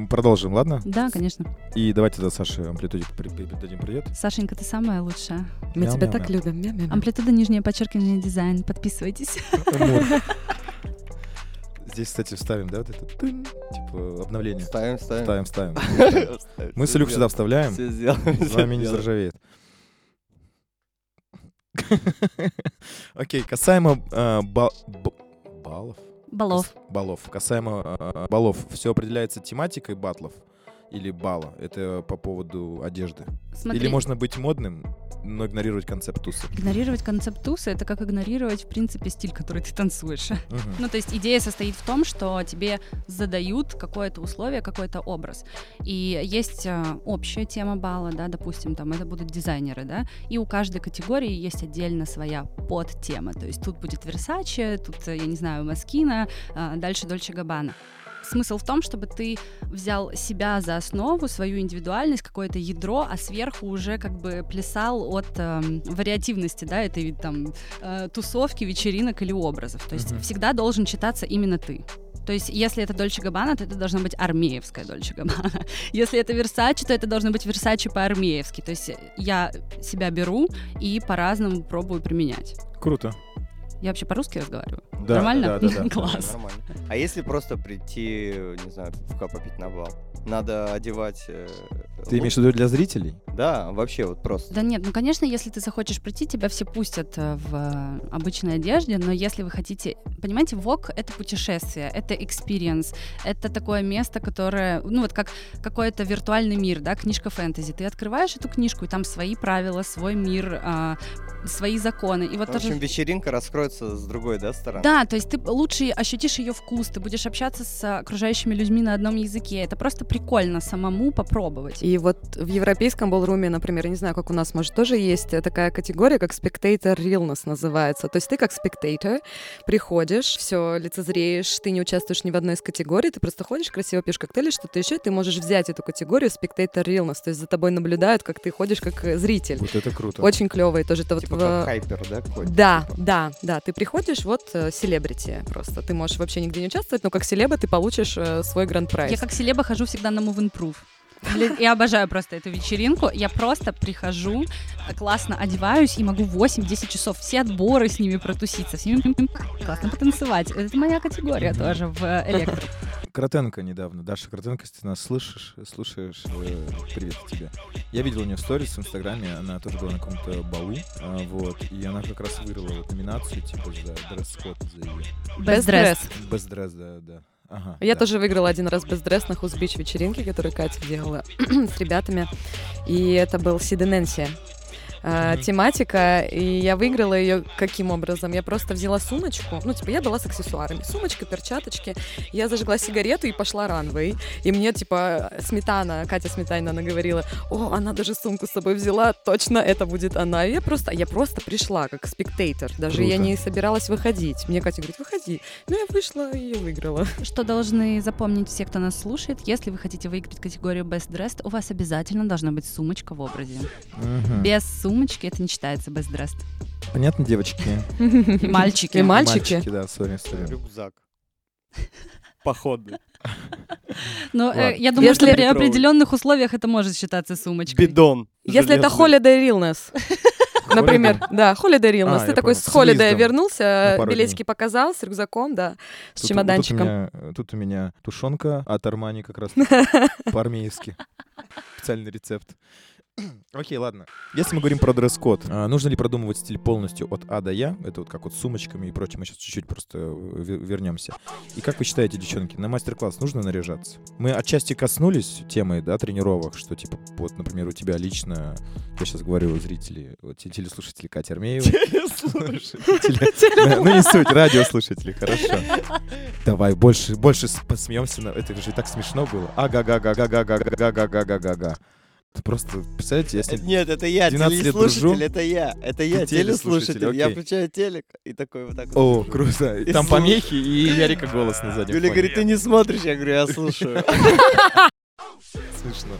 продолжим, ладно? Да, конечно. И давайте тогда Саше амплитуде при- при- дадим привет. Сашенька, ты самая лучшая. Мы тебя так любим. Амплитуда, нижнее подчеркивание, дизайн. Подписывайтесь. Здесь, кстати, вставим, да, вот это тын, типа обновление. Ставим, ставим. Ставим, ставим. [laughs] Мы с Илюх сюда вставляем, Всё сделаем, с вами не заржавеет. [laughs] Окей, касаемо э, ба- б- баллов. Балов. Кас- Баллов. Касаемо э, баллов, все определяется тематикой батлов или бала. Это по поводу одежды. Смотри, Или можно быть модным, но игнорировать концепт тусы. игнорировать концепт туса — это как игнорировать, в принципе, стиль, который ты танцуешь. Мгм. Ну, то есть идея состоит в том, что тебе задают какое-то условие, какой-то образ. И есть э, общая тема бала, да, допустим, там это будут дизайнеры, да, и у каждой категории есть отдельно своя подтема. То есть тут будет Versace, тут, э, я не знаю, Маскина, а, дальше Дольче Габбана. Смысл в том, чтобы ты взял себя за основу, свою индивидуальность, какое-то ядро, а сверху уже как бы плясал от эм, вариативности, да, этой там э, тусовки, вечеринок или образов. То есть Мгм. всегда должен читаться именно ты. То есть, если это Дольче Габбана, то это должна быть армеевская Дольче Габбана. [laughs] Если это Версачи, то это должно быть Версачи по-армеевски. То есть я себя беру и по-разному пробую применять. Круто. Я вообще по-русски разговариваю? Да, Нормально? да, да, да. [laughs] Класс. Нормально. А если просто прийти, не знаю, пивка попить на бал? Надо одевать... э, Ты имеешь в виду для зрителей? Да, вообще вот просто. Да нет, ну конечно, если ты захочешь прийти, тебя все пустят э, в э, обычной одежде, но если вы хотите, понимаете, ВОК — это путешествие, это experience, это такое место, которое, ну вот как какой-то виртуальный мир, да, книжка фэнтези. Ты открываешь эту книжку, и там свои правила, свой мир, а, свои законы. И вот В тоже... общем, вечеринка раскроется с другой, да, стороны? Да, то есть ты лучше ощутишь ее вкус, ты будешь общаться с окружающими людьми на одном языке. Это просто прикольно самому попробовать. И вот в европейском болруме, например, я не знаю, как у нас, может, тоже есть э, такая категория, как spectator realness называется. То есть ты как spectator приходишь, все лицезреешь, ты не участвуешь ни в одной из категорий, ты просто ходишь, красиво пьешь коктейли, что-то еще, и ты можешь взять эту категорию spectator realness. То есть за тобой наблюдают, как ты ходишь как э, зритель. Вот это круто. Очень клевый тоже. Это вот Типа в- как хайпер, да, какой-то? Да, да, да. Ты приходишь, вот селебрити просто. Ты можешь вообще нигде не участвовать, но как селеба ты получишь э, свой гранд-прайз. Я как селеба хожу всегда на Move and Proof. Блин, я обожаю просто эту вечеринку. Я просто прихожу, классно одеваюсь и могу 8-10 часов все отборы с ними протуситься, с ними классно потанцевать. Это моя категория тоже в э, электро. Кротенко недавно. Даша Кротенко, если ты нас слышишь, слушаешь, э, привет тебе. Я видел у нее сторис в Инстаграме, она тоже была на каком-то балу, а, вот, и она как раз выиграла вот номинацию, типа, за дресс-код, за ее... Best Dress. Без дресс, да, да. Ага, Я да. тоже выиграла один раз без дресс на Хузбич вечеринке, которую Катя делала [clears throat] с ребятами. И это был Сиды Нэнси. Э, тематика, и я выиграла ее каким образом? Я просто взяла сумочку, ну, типа, я была с аксессуарами, сумочка, перчаточки, я зажгла сигарету и пошла ранвей, и мне, типа, Сметана, Катя Сметанина, она говорила, о, она даже сумку с собой взяла, точно это будет она, и я просто, я просто пришла как спектатор, даже я Круто. не собиралась выходить, мне Катя говорит, выходи, ну, я вышла и выиграла. Что должны запомнить все, кто нас слушает, если вы хотите выиграть категорию Best Dressed, у вас обязательно должна быть сумочка в образе. Без сумочки это не считается Best Dressed. Понятно, девочки? И мальчики. И мальчики. да, сори, сори. Рюкзак. Походный. Но э, Ладно. я думаю, что Если- при определенных условиях это может считаться сумочкой. Бидон. Если это holiday realness, например, да, holiday realness, А, ты такой понял. с holiday вернулся, билетики показал, с рюкзаком, да, с Тут- чемоданчиком. Тут у, меня, тут у меня тушенка от Армани как раз [laughs] по-армейски. Специальный рецепт. [clears throat] Окей, ладно. Если мы говорим про дресс-код, а, нужно ли продумывать стиль полностью от А до Я? Это вот как вот с сумочками и прочим. Мы сейчас чуть-чуть просто э, ве- вернемся. И как вы считаете, девчонки, на мастер-класс нужно наряжаться? Мы отчасти коснулись темы, да, тренировок, что типа, вот, например, у тебя лично, я сейчас говорю зрители, вот, те- телеслушатели Катя Армеева. Слушатели. Ну не суть, радиослушатели, хорошо. Давай, больше, больше посмеемся. Это же так смешно было. Ага-га-га-га-га-га-га-га-га-га-га. Это просто, представляете, я с ним... Нет, это я, 12 лет телеслушатель, дружу. это я. Это я, Ты телеслушатель, телеслушатель. Я окей. включаю телек и такой вот так вот. О, круто. И Там слушай. помехи и [laughs] Ярика голос на заднем Юля фоне. говорит, ты не смотришь, я говорю, я слушаю. [laughs] Смешно.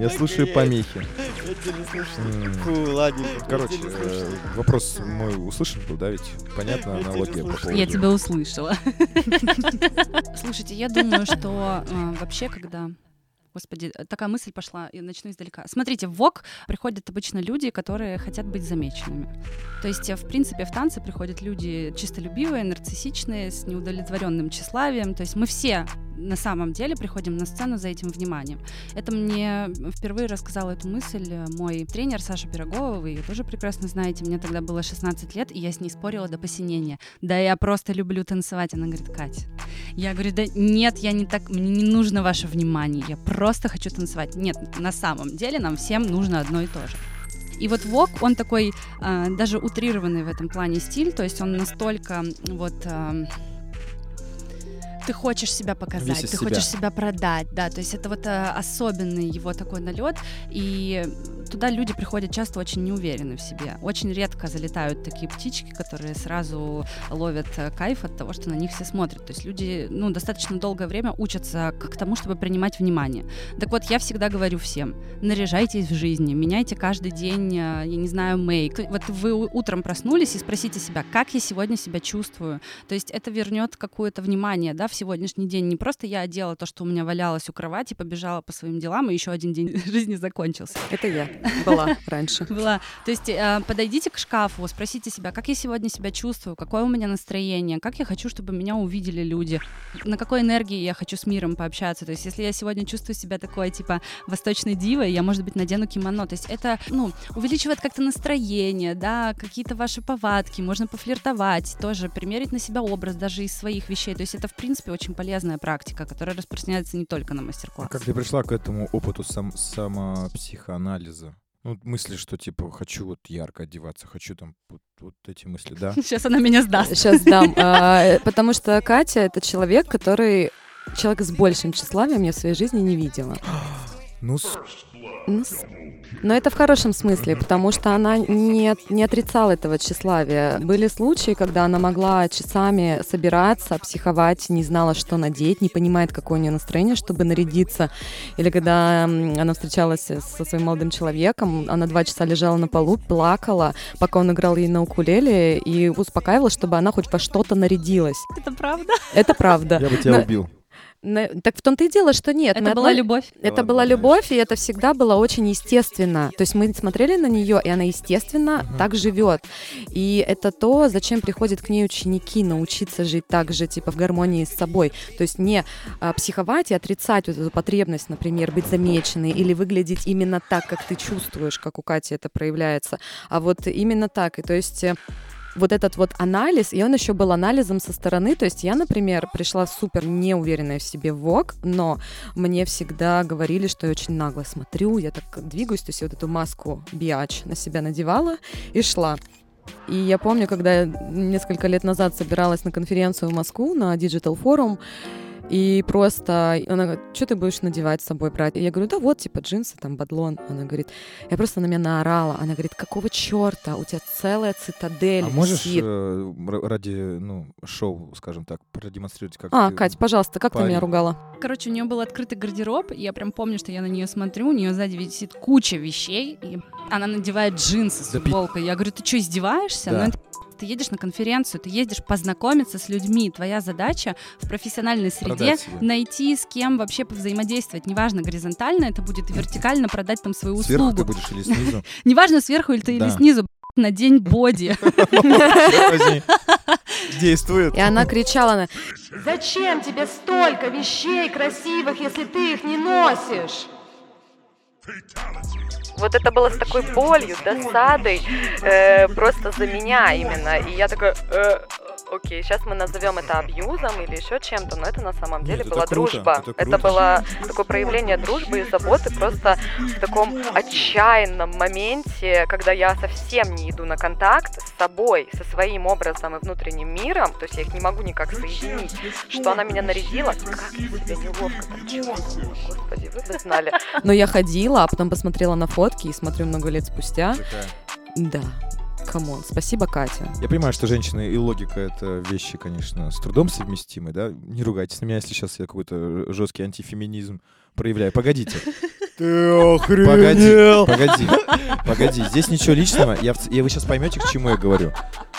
Я слушаю помехи. Я телеслушатель. М. Фу, ладненько. Короче, телеслушатель. э, вопрос мой услышан был, да, ведь? Понятно Я аналогия по телеслушатель. поводу... Я тебя услышала. [laughs] Слушайте, я думаю, что э, вообще, когда Господи, э, такая мысль пошла, и начну издалека. Смотрите, в ВОК приходят обычно люди, которые хотят быть замеченными. То есть, э, в принципе, в танцы приходят люди чистолюбивые, нарциссичные, с неудовлетворенным тщеславием. То есть мы все на самом деле приходим на сцену за этим вниманием. Это мне впервые рассказал эту мысль э, мой тренер Саша Пирогова, вы ее тоже прекрасно знаете. Мне тогда было 16 лет, и я с ней спорила до посинения. Да я просто люблю танцевать. Она говорит, Катя. Я говорю, да нет, я не так, мне не нужно ваше внимание, я просто хочу танцевать. Нет, на самом деле нам всем нужно одно и то же. И вот вок, он такой а, даже утрированный в этом плане стиль, то есть он настолько вот а, ты хочешь себя показать, Весь ты себя. хочешь себя продать, да, то есть это вот а, особенный его такой налет, и туда люди приходят часто очень неуверены в себе, очень редко залетают такие птички, которые сразу ловят э, кайф от того, что на них все смотрят, то есть люди, ну, достаточно долгое время учатся к тому, чтобы принимать внимание. Так вот, я всегда говорю всем, наряжайтесь в жизни, меняйте каждый день, э, я не знаю, мейк. Вот вы утром проснулись и спросите себя, как я сегодня себя чувствую. То есть это вернет какое-то внимание, да, в сегодняшний день. Не просто я одела то, что у меня валялось у кровати, побежала по своим делам, и еще один день [laughs] жизни закончился. Это я была [laughs] раньше. Была. То есть э, подойдите к шкафу, спросите себя, как я сегодня себя чувствую, какое у меня настроение, как я хочу, чтобы меня увидели люди, на какой энергии я хочу с миром пообщаться. То есть если я сегодня чувствую себя такой, типа, восточной дивой, я, может быть, надену кимоно. То есть это, ну, увеличивает как-то настроение, да, какие-то ваши повадки, можно пофлиртовать, тоже примерить на себя образ даже из своих вещей. То есть это, в принципе, очень полезная практика, которая распространяется не только на А мастер-класс. как ты пришла к этому опыту сам, самопсихоанализа? Ну, мысли, что, типа, хочу вот ярко одеваться, хочу там вот, вот эти мысли, [laughs] да? Сейчас она меня сдаст. Сейчас дам. А, э, Потому что Катя — это человек, который... Человек с большим тщеславием я в своей жизни не видела. [gasps] Ну, с- Ну, с- Но это в хорошем смысле, потому что она не, не отрицала этого тщеславия. Были случаи, когда она могла часами собираться, психовать, не знала, что надеть, не понимает, какое у нее настроение, чтобы нарядиться. Или когда она встречалась со своим молодым человеком, она два часа лежала на полу, плакала, пока он играл ей на укулеле, и успокаивала, чтобы она хоть во что-то нарядилась. Это правда? Это правда. я бы тебя Но- убил. Так в том-то и дело, что нет. Это была одной- любовь. это ладно, была ладно, любовь, и это всегда было очень естественно. То есть мы смотрели на нее, и она естественно Мгм. так живет. И это то, зачем приходят к ней ученики, научиться жить так же, типа в гармонии с собой. То есть не а, психовать и отрицать вот эту потребность, например, быть замеченной или выглядеть именно так, как ты чувствуешь, как у Кати это проявляется, а вот именно так. И то есть э, вот этот вот анализ, и он еще был анализом со стороны. То есть я, например, пришла супер неуверенная в себе в ВОК, но мне всегда говорили, что я очень нагло смотрю, я так двигаюсь, то есть я вот эту маску биач на себя надевала и шла. И я помню, когда я несколько лет назад собиралась на конференцию в Москву, на Digital Forum, и просто она говорит, что ты будешь надевать с собой брать? И я говорю, да вот, типа джинсы, там, бадлон. Она говорит, я просто на меня наорала. Она говорит, какого черта? У тебя целая цитадель А можешь висит». э, ради, ну, шоу, скажем так, продемонстрировать, как А, ты- Кать, пожалуйста, как ты парень. меня ругала? Короче, у нее был открытый гардероб, и я прям помню, что я на нее смотрю, у нее сзади висит куча вещей, и она надевает джинсы с Да пи- футболкой. Я говорю, ты что, издеваешься? Да. Ну, это ты едешь на конференцию, ты едешь познакомиться с людьми. Твоя задача в профессиональной среде найти с кем вообще повзаимодействовать. Неважно, горизонтально это будет и вертикально продать там свою Сверху услугу. ты будешь или снизу? [laughs] Неважно, сверху или ты или снизу, [laughs] на день боди. [laughs] Действует. И она кричала на Зачем тебе столько вещей красивых, если ты их не носишь? Вот это было с такой болью, досадой, э, просто за меня именно. И я такая, э, окей, сейчас мы назовем это абьюзом или еще чем-то, но это на самом Нет, деле это была круто, дружба. это Это, круто. было такое проявление дружбы и заботы просто в таком отчаянном моменте, когда я совсем не иду на контакт с собой, со своим образом и внутренним миром, то есть я их не могу никак соединить, что она меня нарядила, как я себя неловко там чувствовала, господи, вы бы знали. Но я ходила, а потом посмотрела на фотки и смотрю много лет спустя, да, come on, спасибо, Катя. Я понимаю, что женщины и логика — это вещи, конечно, с трудом совместимы, да? Не ругайтесь на меня, если сейчас я какой-то жесткий антифеминизм проявляю. Погодите. Ты Погоди, погоди, погоди. Здесь ничего личного. Я, и вы сейчас поймете, к чему я говорю.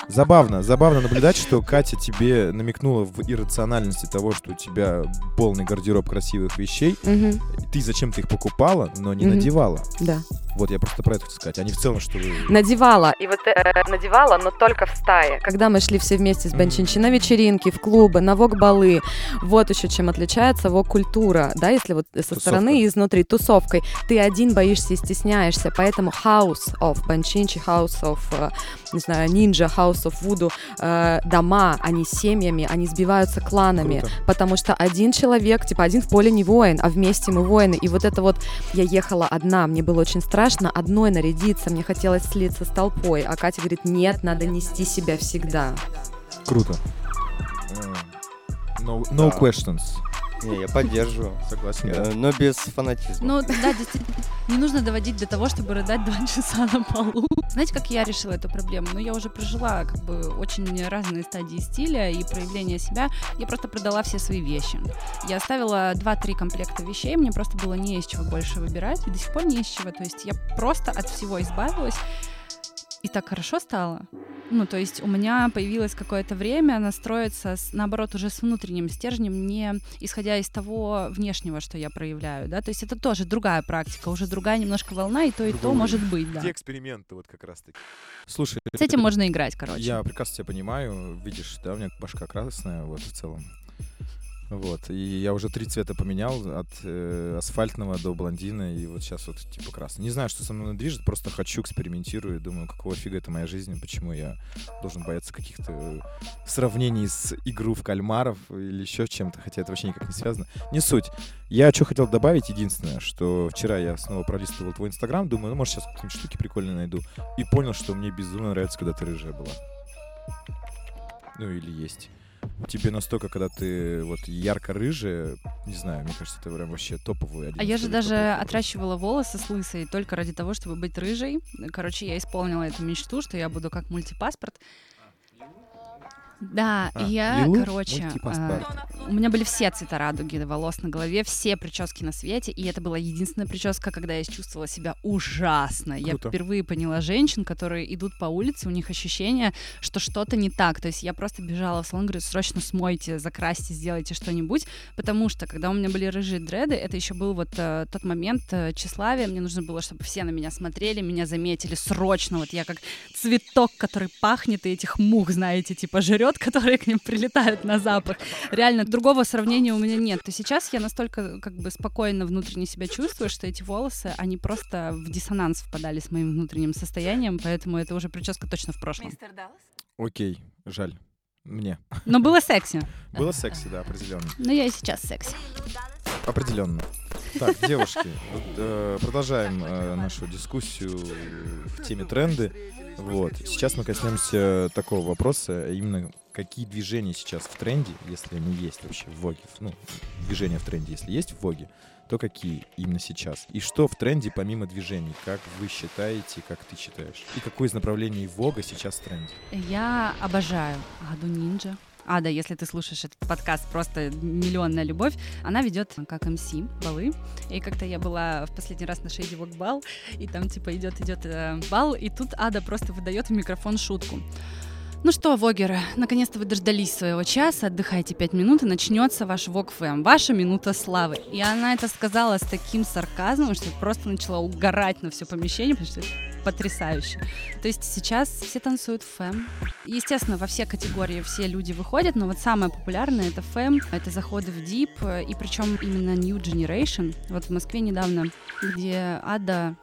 Забавно, забавно наблюдать, что Катя тебе намекнула в иррациональности того, что у тебя полный гардероб красивых вещей. И Ты зачем-то их покупала, но не Мгм. надевала. да. Вот я просто про это хочу сказать. А не в целом, что вы... Надевала. И вот э, надевала, но только в стае. Когда мы шли все вместе с Бенчинчи на вечеринки, в клубы, на вок-балы, вот еще чем отличается вок-культура, да, если вот со Тусовка. стороны и изнутри тусовкой. Ты один боишься и стесняешься, поэтому House of Бенчинчи, House of, э, не знаю, Ninja, House of Voodoo, э, дома, они семьями, они сбиваются кланами, Круто. потому что один человек, типа один в поле не воин, а вместе мы воины. И вот это вот я ехала одна, мне было очень страшно одной нарядиться, мне хотелось слиться с толпой, а Катя говорит, нет, надо нести себя всегда. Круто. Э, No, no Да. questions. Не, я поддерживаю. Согласен, да. Э, Но без фанатизма. Ну, да, действительно, не нужно доводить до того, чтобы рыдать два [laughs] часа на полу. Знаете, как я решила эту проблему? Ну, я уже прожила как бы очень разные стадии стиля и проявления себя. Я просто продала все свои вещи. Я оставила 2-3 комплекта вещей, мне просто было не из чего больше выбирать, и до сих пор не из чего. То есть я просто от всего избавилась, и так хорошо стало. Ну, то есть у меня появилось какое-то время настроиться, с, наоборот, уже с внутренним стержнем, не исходя из того внешнего, что я проявляю, да, то есть это тоже другая практика, уже другая немножко волна, и то, и то может быть, да. Те эксперименты вот как раз таки. Слушай, С этим можно играть, короче. я прекрасно тебя понимаю. Видишь, да, у меня башка красная, вот в целом. Вот, и я уже три цвета поменял, от э, асфальтного до блондина, и вот сейчас вот типа красный. Не знаю, что со мной движет, просто хочу, экспериментирую, думаю, какого фига это моя жизнь, почему я должен бояться каких-то э, сравнений с игру в кальмаров или еще чем-то, хотя это вообще никак не связано. Не суть. Я что хотел добавить, единственное, что вчера я снова пролистывал твой инстаграм, думаю, ну, может, сейчас какие-нибудь штуки прикольные найду, и понял, что мне безумно нравится, когда ты рыжая была. Ну, или есть. Тебе настолько, когда ты вот ярко-рыжая, не знаю, мне кажется, это прям вообще топовый один А я же даже образов. отращивала волосы с лысой только ради того, чтобы быть рыжей. Короче, я исполнила эту мечту, что я буду как мультипаспорт. Да, А, и я, Лилу? короче, а, у меня были все цвета радуги волос на голове, все прически на свете, и это была единственная прическа, когда я чувствовала себя ужасно. Я Круто. впервые поняла женщин, которые идут по улице, у них ощущение, что что-то не так. То есть я просто бежала в салон, говорю, срочно смойте, закрасьте, сделайте что-нибудь, потому что, когда у меня были рыжие дреды, это еще был вот э, тот момент э, тщеславия, мне нужно было, чтобы все на меня смотрели, меня заметили срочно, вот я как цветок, который пахнет, и этих мух, знаете, типа жрет, [laughs] которые к ним прилетают на запах. Реально, другого сравнения у меня нет. То сейчас я настолько как бы спокойно внутренне себя чувствую, что эти волосы, они просто в диссонанс впадали с моим внутренним состоянием, поэтому это уже прическа точно в прошлом. Окей, жаль. Мне. Но было секси. Было секси, да, определенно. Но я и сейчас секси. Определенно. Так, девушки, э, продолжаем э, нашу дискуссию в теме тренды. Вот. Сейчас мы коснемся такого вопроса, именно какие движения сейчас в тренде, если они есть вообще в Воге, ну, движения в тренде, если есть в Воге, то какие именно сейчас? И что в тренде помимо движений? Как вы считаете, как ты считаешь? И какое из направлений Вога сейчас в тренде? Я обожаю Аду Нинджа. Ада, если ты слушаешь этот подкаст, просто миллионная любовь. Она ведет как МС балы. И как-то я была в последний раз на Шейди бал, и там типа идет идет э, бал, и тут Ада просто выдает в микрофон шутку. Ну что, вогеры, наконец-то вы дождались своего часа, отдыхайте пять минут, и начнется ваш Вог ФМ, ваша минута славы. И она это сказала с таким сарказмом, что просто начала угорать на все помещение, потому что это потрясающе. То есть сейчас все танцуют фэм. Естественно, во все категории все люди выходят, но вот самое популярное это фэм, это заходы в дип, и причем именно New Generation. Вот в Москве недавно, где Ада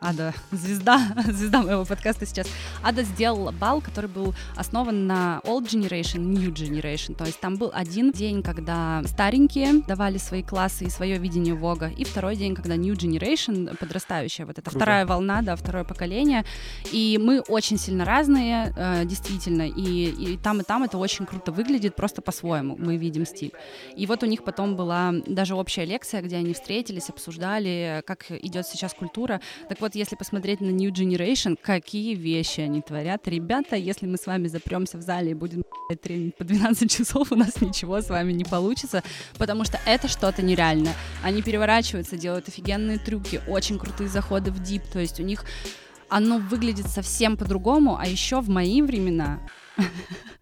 Ада, [laughs] звезда, [laughs] звезда моего подкаста сейчас. Ада сделала бал, который был основан на Old Generation, New Generation. То есть там был один день, когда старенькие давали свои классы и свое видение Вога, и второй день, когда New Generation, подрастающая, вот Круто. вторая волна, да, второе поколение. И мы очень сильно разные, э, действительно, и, и там, и там это очень круто выглядит, просто по-своему мы видим стиль. И вот у них потом была даже общая лекция, где они встретились, обсуждали, как идет сейчас культура. Так вот, если посмотреть на New Generation, какие вещи они творят. Ребята, если мы с вами запремся в зале и будем [laughs] тренить по 12 часов, у нас ничего с вами не получится, потому что это что-то нереальное. Они переворачиваются, делают офигенные трюки, очень крутые заходы в дип, то есть у них оно выглядит совсем по-другому, а еще в мои времена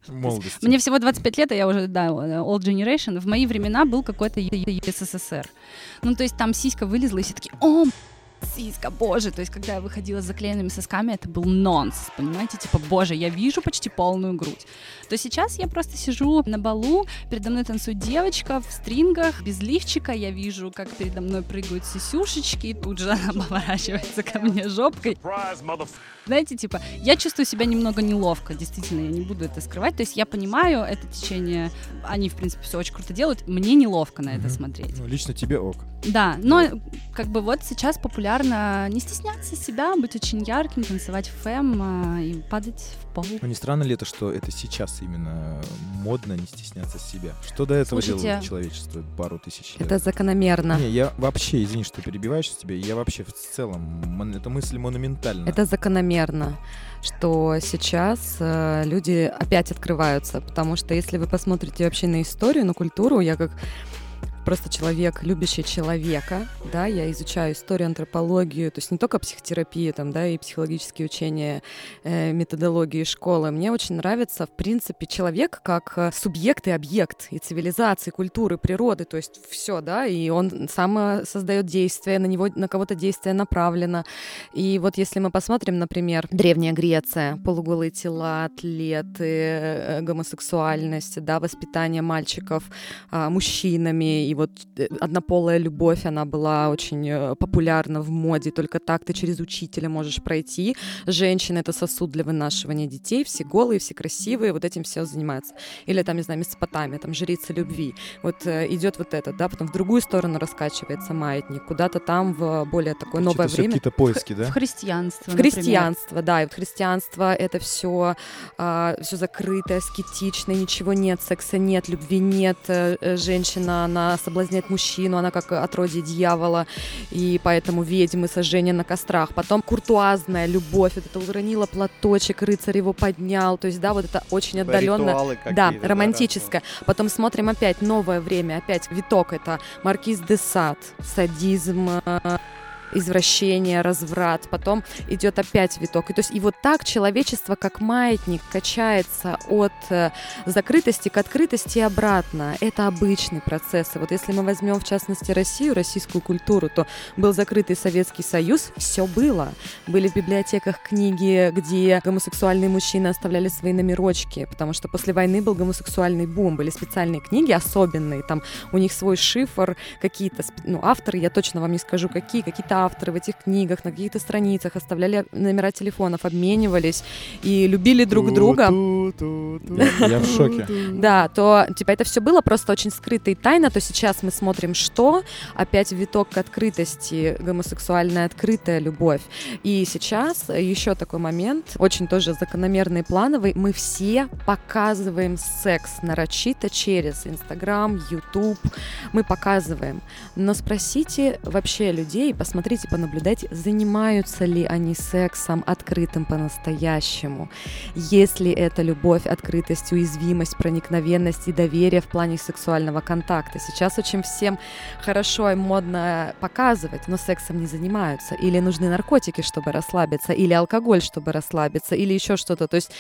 Молодости. мне всего 25 лет, а я уже, да, old generation. В мои времена был какой-то СССР. Ну, то есть там сиська вылезла, и все таки о, сиська, боже. То есть, когда я выходила с заклеенными сосками, это был нонс, понимаете? Типа, боже, я вижу почти полную грудь. То сейчас я просто сижу на балу, передо мной танцует девочка в стрингах, без лифчика, я вижу, как передо мной прыгают сисюшечки, и тут же [laughs] она поворачивается ко мне жопкой. Знаете, типа, я чувствую себя немного неловко, действительно, я не буду это скрывать. То есть я понимаю это течение, они, в принципе, все очень круто делают, мне неловко на это смотреть. Ну, лично тебе ок. Да, но как бы вот сейчас популярно не стесняться себя, быть очень ярким, танцевать фэм а, и падать в пол. Ну, не странно ли это, что это сейчас именно модно не стесняться себя? Что до этого Слушайте, делало человечество пару тысяч лет? Это закономерно. Не, я вообще, извини, что перебиваешь тебя, я вообще в целом, мон- эта мысль монументальна. Это закономерно, что сейчас э, люди опять открываются, потому что если вы посмотрите вообще на историю, на культуру, я как просто человек, любящий человека, да, я изучаю историю, антропологию, то есть не только психотерапию, там, да, и психологические учения, э, методологии школы. Мне очень нравится, в принципе, человек как э, субъект и объект и цивилизации, культуры, природы, то есть все, да, и он сам э, создает действия, на него, на кого-то действие направлено, и вот если мы посмотрим, например, Древняя Греция, полуголые тела, атлеты, э, гомосексуальность, да, воспитание мальчиков а, мужчинами, и вот э, однополая любовь, она была очень э, популярна в моде, только так ты через учителя можешь пройти. Женщина — это сосуд для вынашивания детей, все голые, все красивые, вот этим все занимаются. Или там, не знаю, Месопотамия, там жрица любви. Вот э, идет вот это, да, потом в другую сторону раскачивается маятник, куда-то там в более такое Короче, новое время. какие-то поиски, В да? христианство, В например. христианство, да, и вот христианство это все, все закрытое, аскетичное, ничего нет, секса нет, любви нет, женщина, она соблазняет мужчину, она как отродье дьявола, и поэтому ведьмы сожжение на кострах. Потом куртуазная любовь, вот это уронила платочек, рыцарь его поднял, то есть, да, вот это очень отдаленно. Да, романтическое. Потом смотрим опять новое время, опять виток это Маркиз де Сад, садизм, э, извращение, разврат. Потом идет опять виток. И, то есть, и вот так человечество, как маятник, качается от э, закрытости к открытости и обратно. Это обычный процесс. И вот если мы возьмем, в частности, Россию, российскую культуру, то был закрытый Советский Союз, все было. Были в библиотеках книги, где гомосексуальные мужчины оставляли свои номерочки, потому что после войны был гомосексуальный бум, были специальные книги особенные, там у них свой шифр, какие-то, ну, авторы, я точно вам не скажу, какие, какие-то авторы в этих книгах, на каких-то страницах оставляли номера телефонов, обменивались и любили друг друга. Я, я в шоке. Да, то типа это все было просто очень скрыто и тайно, то сейчас мы смотрим, что опять виток к открытости, гомосексуальная открытая любовь. И сейчас еще такой момент, очень тоже закономерный и плановый, мы все показываем секс нарочито через Инстаграм, Ютуб, мы показываем. Но спросите вообще людей, посмотрите, понаблюдайте, занимаются ли они сексом открытым по-настоящему. Если это любовь, открытость, уязвимость, проникновенность и доверие в плане сексуального контакта. Сейчас очень всем хорошо и модно показывать, но сексом не занимаются. Или нужны наркотики, чтобы расслабиться, или алкоголь, чтобы расслабиться, или еще что-то. То есть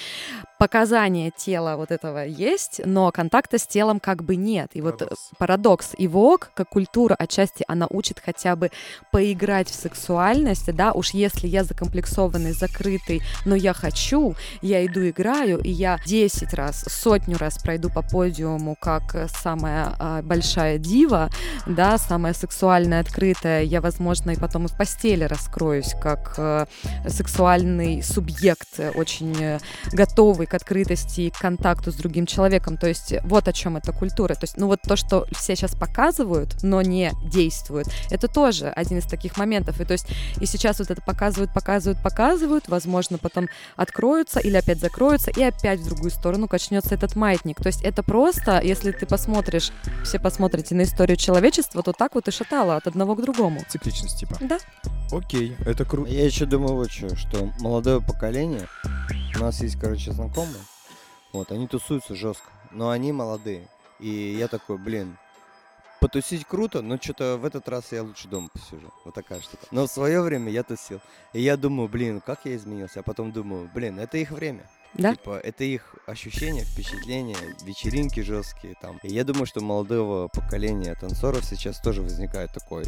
показания тела вот этого есть, но контакта с телом как бы нет. И вот Парадокс. парадокс. И ВОК, как культура, отчасти она учит хотя бы поиграть в сексуальность, да, уж если я закомплексованный, закрытый, но я хочу, я иду играю, и я 10 раз, сотню раз пройду по подиуму как э, самая а, большая дива, да, самая сексуальная, открытая, я, возможно, и потом и в постели раскроюсь как э, сексуальный субъект, э, очень э, готовый к открытости и к контакту с другим человеком. То есть вот о чем эта культура. То есть, ну вот то, что все сейчас показывают, но не действуют, это тоже один из таких моментов. И то есть и сейчас вот это показывают, показывают, показывают, возможно, потом откроются или опять закроются, и опять в другую сторону качнется этот маятник. То есть это просто, если ты посмотришь, все посмотрите на историю человечества, то так вот и шатало от одного к другому. Цикличность, типа. Да. Окей, это круто. Я еще думаю вот что, что молодое поколение, у нас есть, короче, знакомые, вот, они тусуются жестко, но они молодые. И я такой, блин, потусить круто, но что-то в этот раз я лучше дома посижу. Вот такая штука. Но в свое время я тусил. И я думаю, блин, как я изменился? А потом думаю, блин, это их время. Да? Типа, это их ощущения, впечатления, вечеринки жесткие там. И я думаю, что у молодого поколения танцоров сейчас тоже возникает такой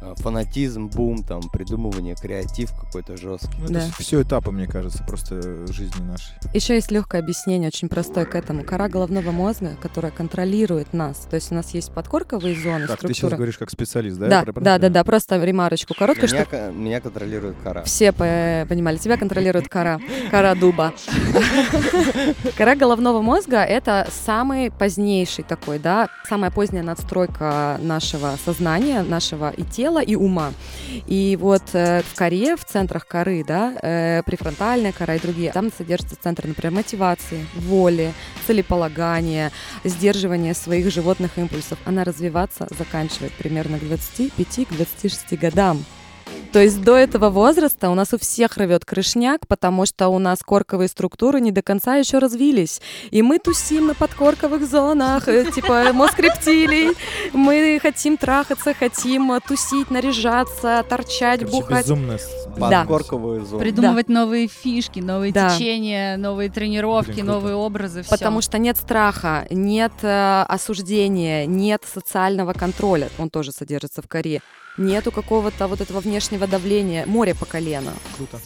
э, фанатизм, бум, там, придумывание, креатив какой-то жесткий. Ну, Да. это все этапы, мне кажется, просто жизни нашей. Еще есть легкое объяснение, очень простое к этому. Кора головного мозга, которая контролирует нас. То есть у нас есть подкорковые зоны, Так, ты сейчас структура. говоришь как специалист, да? Да, да, да, да, просто ремарочку короткую, Меня, ко- меня контролирует кора. все по- понимали. Тебя контролирует кора, кора дуба. [laughs] [laughs] Кора головного мозга — это самый позднейший такой, да, самая поздняя надстройка нашего сознания, нашего и тела, и ума. И вот э, в коре, в центрах коры, да, э, префронтальная кора и другие, там содержатся центры, например, мотивации, воли, целеполагания, сдерживания своих животных импульсов. Она развиваться заканчивает примерно к 25-26 годам. То есть до этого возраста у нас у всех рвет крышняк, потому что у нас корковые структуры не до конца еще развились. И мы тусим на подкорковых зонах, э, типа мозг рептилий. Мы хотим трахаться, хотим э, тусить, наряжаться, торчать, Короче, бухать. безумно с- Да. Подкорковую зону. Придумывать новые фишки, новые Да. течения, новые тренировки, Блин, круто. новые образы. Потому что нет страха, нет э, осуждения, нет социального контроля, он тоже содержится в коре. Нету какого-то вот этого внешнего давления, море по колено. Круто.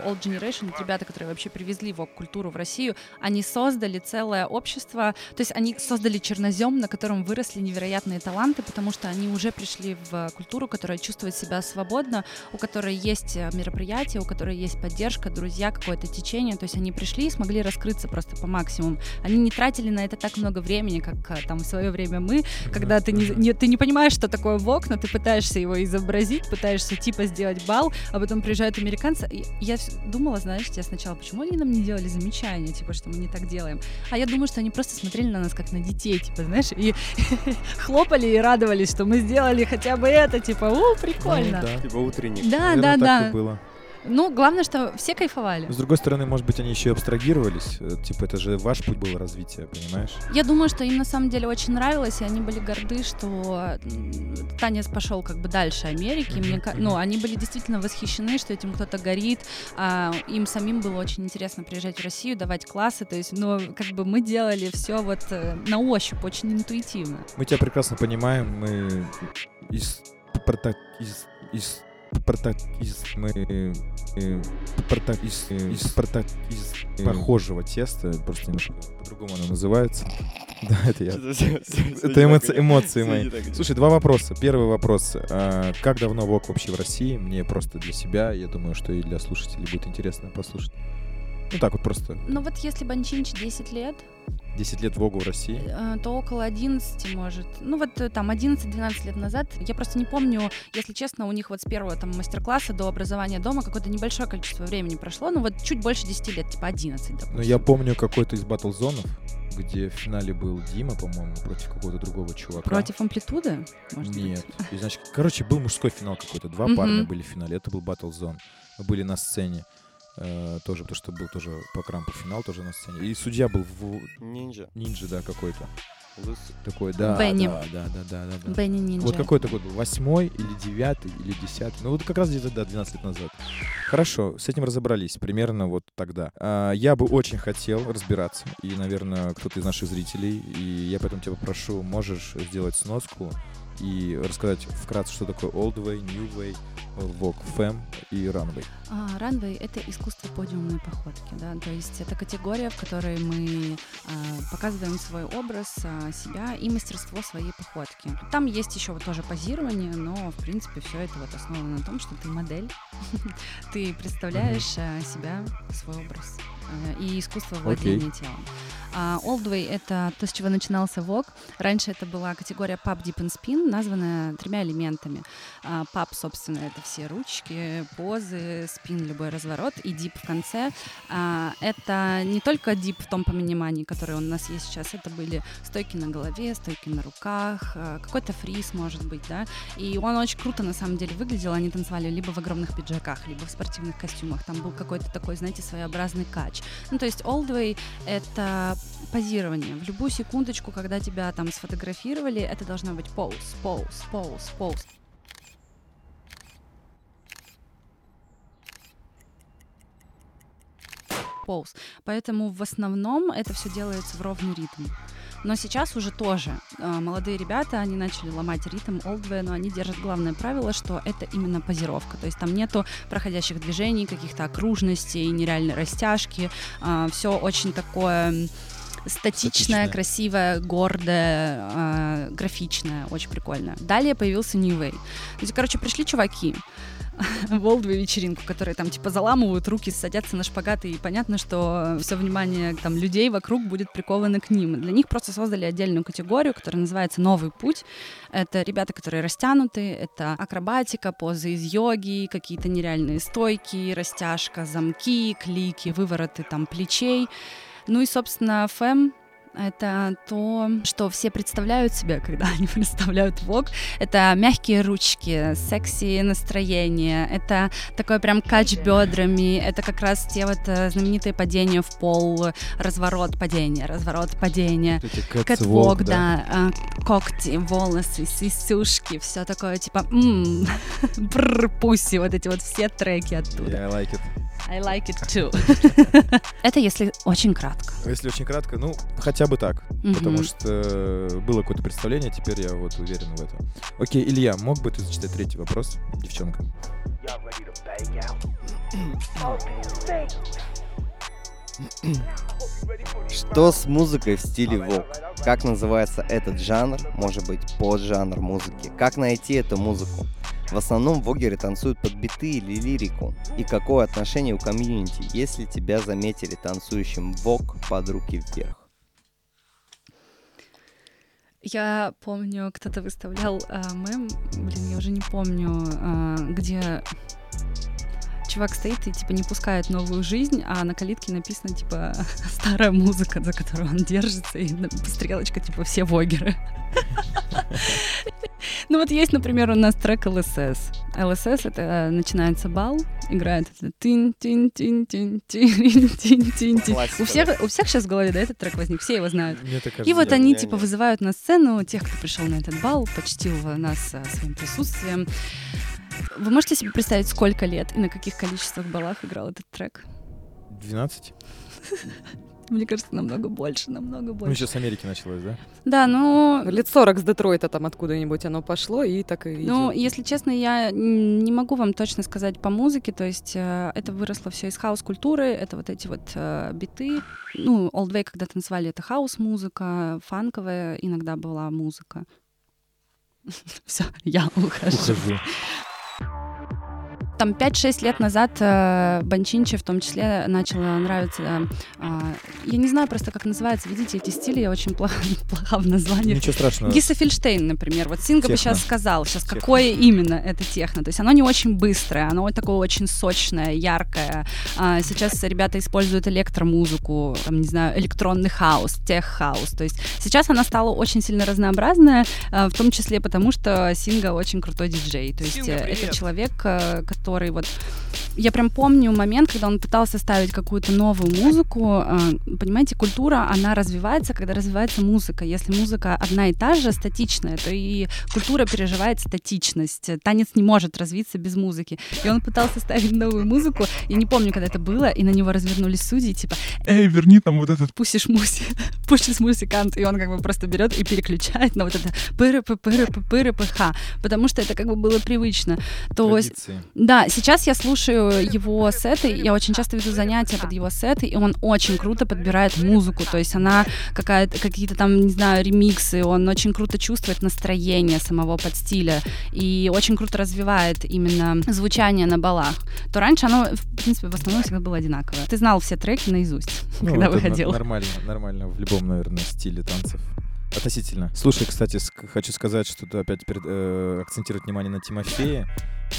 Old Generation, ребята, которые вообще привезли вок-культуру в Россию, они создали целое общество, то есть они создали чернозем, на котором выросли невероятные таланты, потому что они уже пришли в культуру, которая чувствует себя свободно, у которой есть э, мероприятия, у которой есть поддержка, друзья, какое-то течение, то есть они пришли и смогли раскрыться просто по максимуму. Они не тратили на это так много времени, как э, там в свое время мы, когда ты не, не- ты не понимаешь, что такое вок, но ты пытаешься его изобразить, пытаешься типа сделать бал, а потом приезжают американцы. Я думала, знаешь, я сначала, почему они нам не делали замечания, типа, что мы не так делаем. А я думаю, что они просто смотрели на нас как на детей, типа, знаешь, и [laughs] хлопали и радовались, что мы сделали хотя бы это, типа, у, прикольно. Ну, да. Типа утренник. Да, Наверное, да, да. было. Ну, главное, что все кайфовали. С другой стороны, может быть, они еще и абстрагировались. Э, Типа, это же ваш путь был развития, понимаешь? Я думаю, что им на самом деле очень нравилось, и они были горды, что Танец пошел как бы дальше Америки. Мне ну, они были действительно восхищены, что этим кто-то горит. а, им самим было очень интересно приезжать в Россию, давать классы. То есть, ну, как бы мы делали все вот э, на ощупь, очень интуитивно. Мы тебя прекрасно понимаем. Мы из из... из порта... из... мы... э, порта... из... из порта... из э, похожего теста, просто немножко по-другому оно называется. [laughs] Да, это я. [laughs] Это эмоции, эмоции мои. Слушай, два вопроса. Первый вопрос. а, Как давно ВОК вообще в России? Мне просто для себя, я думаю, что и для слушателей будет интересно послушать. Ну так вот просто. Ну вот если Банчинч 10 лет, 10 лет ВОГу в России. э, то около 11, может. Ну вот э, там 11-12 лет назад. Я просто не помню, если честно, у них вот с первого там мастер-класса до образования дома какое-то небольшое количество времени прошло. Ну вот чуть больше 10 лет, типа 11, допустим. Но я помню какой-то из батл-зонов, где в финале был Дима, по-моему, против какого-то другого чувака. Против амплитуды? может быть? Нет. И, значит, короче, был мужской финал какой-то. Два Мгм. парня были в финале. Это был Zone. Мы были на сцене. Э, тоже, потому что был тоже по крампу финал тоже на сцене. И судья был в Нинджа. Нинджа, да, какой-то. Лысый. Такой, да, Бенни. да, да, да, да, да, да. Бенни Нинджа. Вот какой это год был? Восьмой или девятый или десятый? Ну вот как раз где-то, да, 12 лет назад. Хорошо, с этим разобрались примерно вот тогда. А, я бы очень хотел разбираться, и, наверное, кто-то из наших зрителей, и я поэтому тебя попрошу, можешь сделать сноску и рассказать вкратце, что такое Old Way, New Way, Vogue Femme и Runway. А, Ранвей — это искусство подиумной походки, да, то есть это категория, в которой мы а, показываем свой образ, а, себя и мастерство своей походки. Там есть еще вот тоже позирование, но, в принципе, все это вот основано на том, что ты модель, [laughs] ты представляешь а, себя, свой образ и искусство владения телом. А Old Way — это то, с чего начинался Vogue. Раньше это была категория Pub, Deep and Spin, названная тремя элементами. А, Pub, собственно, это все ручки, позы, спин, любой разворот, и Deep в конце. А, Это не только Deep в том понимании, который у нас есть сейчас, это были стойки на голове, стойки на руках, а, какой-то фриз, может быть, да. И он очень круто, на самом деле, выглядел. Они танцевали либо в огромных пиджаках, либо в спортивных костюмах. Там был какой-то такой, знаете, своеобразный кач. Ну, то есть Way — это позирование. В любую секундочку, когда тебя там сфотографировали, это должно быть поуз, поуз, поуз, поуз. Поуз. Поэтому в основном это все делается в ровный ритм. Но сейчас уже тоже э, молодые ребята, они начали ломать ритм олдвея, но они держат главное правило, что это именно позировка. То есть там нету проходящих движений, каких-то окружностей, нереальной растяжки. все очень такое м, статичное, Статичное. красивое, гордое, э, графичное, очень прикольно. Далее появился New Way. То есть, короче, пришли чуваки [laughs] в олдвей вечеринку, которые там типа заламывают руки, садятся на шпагаты, и понятно, что все внимание там людей вокруг будет приковано к ним. Для них просто создали отдельную категорию, которая называется «Новый путь». Это ребята, которые растянуты, это акробатика, позы из йоги, какие-то нереальные стойки, растяжка, замки, клики, вывороты там плечей. Ну и, собственно, фэм это то, что все представляют себе, когда [laughs] они представляют вок. Это мягкие ручки, секси настроение, это такой прям кач бедрами, это как раз те вот э, знаменитые падения в пол, разворот падения, разворот падения. Вот Кэтвок, да, а, когти, волосы, сисюшки, все такое типа м [laughs] бррр, пуси, вот эти вот все треки оттуда. Yeah, I like it. I like it [laughs] too. Это если очень кратко. Если очень кратко, ну, хотя бы так. Мгм. Потому что э, было какое-то представление, теперь я вот уверен в этом. Окей, Илья, мог бы ты зачитать третий вопрос девчонкам? Что с музыкой в стиле вок? Как называется этот жанр? Может быть, поджанр музыки? Как найти эту музыку? В основном вогеры танцуют под биты или лирику. И какое отношение у комьюнити, если тебя заметили танцующим вок под руки вверх? Я помню, кто-то выставлял а, мем, блин, я уже не помню, а, где чувак стоит и типа не пускает новую жизнь, а на калитке написано типа [laughs] старая музыка, за которую он держится, и на- стрелочка типа все вогеры. [laughs] Ну вот есть, например, у нас трек LSS. LSS — это э, начинается бал, играет это тин тин тин тин тин тин тин тин У всех, у всех сейчас в голове, да, этот трек возник, все его знают. И вот они типа вызывают на сцену тех, кто пришел на этот бал, почтил нас а, своим присутствием. Вы можете себе представить, сколько лет и на каких количествах балах играл этот трек? 12? Мне кажется, намного больше, намного Ну, больше. еще с Америки началось, да? Да, ну, Лет 40 с Детройта там откуда-нибудь оно пошло, и так и ну, идет. если честно, я не могу вам точно сказать по музыке, то есть э, это выросло все из хаос-культуры, это вот эти вот э, биты. Ну, Old Way, когда танцевали, это хаос-музыка, фанковая иногда была музыка. [laughs] Все, я ухожу. Ухожу. Там 5-6 лет назад э, Банчинчи в том числе начала нравиться. э, а, я не знаю просто, как называется. Видите, эти стили, я очень плохо, [laughs] плоха в названиях. Ничего страшного. Гиса Фельштейн, например. Вот Синга бы сейчас сказал, сейчас Техно. какое именно это техно. То есть оно не очень быстрое, оно вот такое очень сочное, яркое. А, сейчас ребята используют электромузыку, там, не знаю, электронный хаос, тех-хаус. То есть сейчас она стала очень сильно разнообразная, а, в том числе потому, что Синга очень крутой диджей. То есть Синга, э, это человек, э, который вот я прям помню момент, когда он пытался ставить какую-то новую музыку. А, Понимаете, культура, она развивается, когда развивается музыка. Если музыка одна и та же, статичная, то и культура переживает статичность. Танец не может развиться без музыки. И он пытался ставить новую музыку, я не помню, когда это было, и на него развернулись судьи, типа, Эй, верни там вот этот пусишь муси, [laughs] пушишь музыкант, и он как бы просто берет и переключает на вот это пыры пыры пыры ха потому что это как бы было привычно. То есть Традиции. Да, сейчас я слушаю его сеты, я очень часто веду занятия под его сеты, и он очень круто подбирает музыку, то есть она какая-то, какие-то там, не знаю, ремиксы, он очень круто чувствует настроение самого подстиля, и очень круто развивает именно звучание на балах. То раньше оно, в принципе, в основном всегда было одинаковое. Ты знал все треки наизусть, Ну, когда выходил. Нормально, нормально в любом, наверное, стиле танцев. Относительно. Слушай, кстати, ск- хочу сказать, что опять перед- э, акцентировать внимание на Тимофея.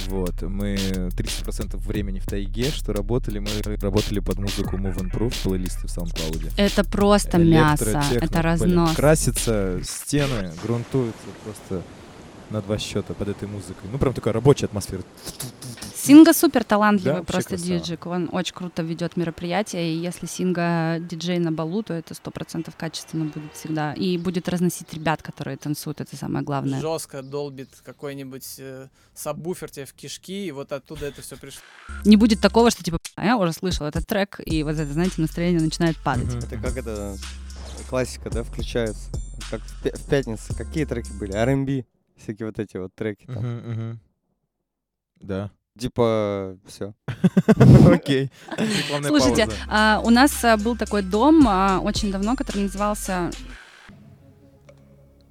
Вот, мы 30% времени в тайге, что работали, мы работали под музыку Move and Proof, плейлисты в SoundCloud. Это просто Электро, мясо, техно, это блин, разнос. Красится стены, грунтуются просто на два счета под этой музыкой. Ну, прям такая рабочая атмосфера. Синга супер талантливый Да, просто диджик. Он очень круто ведет мероприятия. И если Синга диджей на балу, то это сто процентов качественно будет всегда. И будет разносить ребят, которые танцуют. Это самое главное. жестко долбит какой-нибудь э, сабвуфер тебе в кишки, и вот оттуда это все пришло. Не будет такого, что типа, «А я уже слышал этот трек, и вот это, знаете, настроение начинает падать. Мгм. Это как это классика, да, включается. Как в, в пятницу. Какие треки были? R&B. Всякие вот эти вот треки там. Мгм. Да. Типа, все. [laughs] Окей. Слушайте, а, у нас а, был такой дом а, очень давно, который назывался...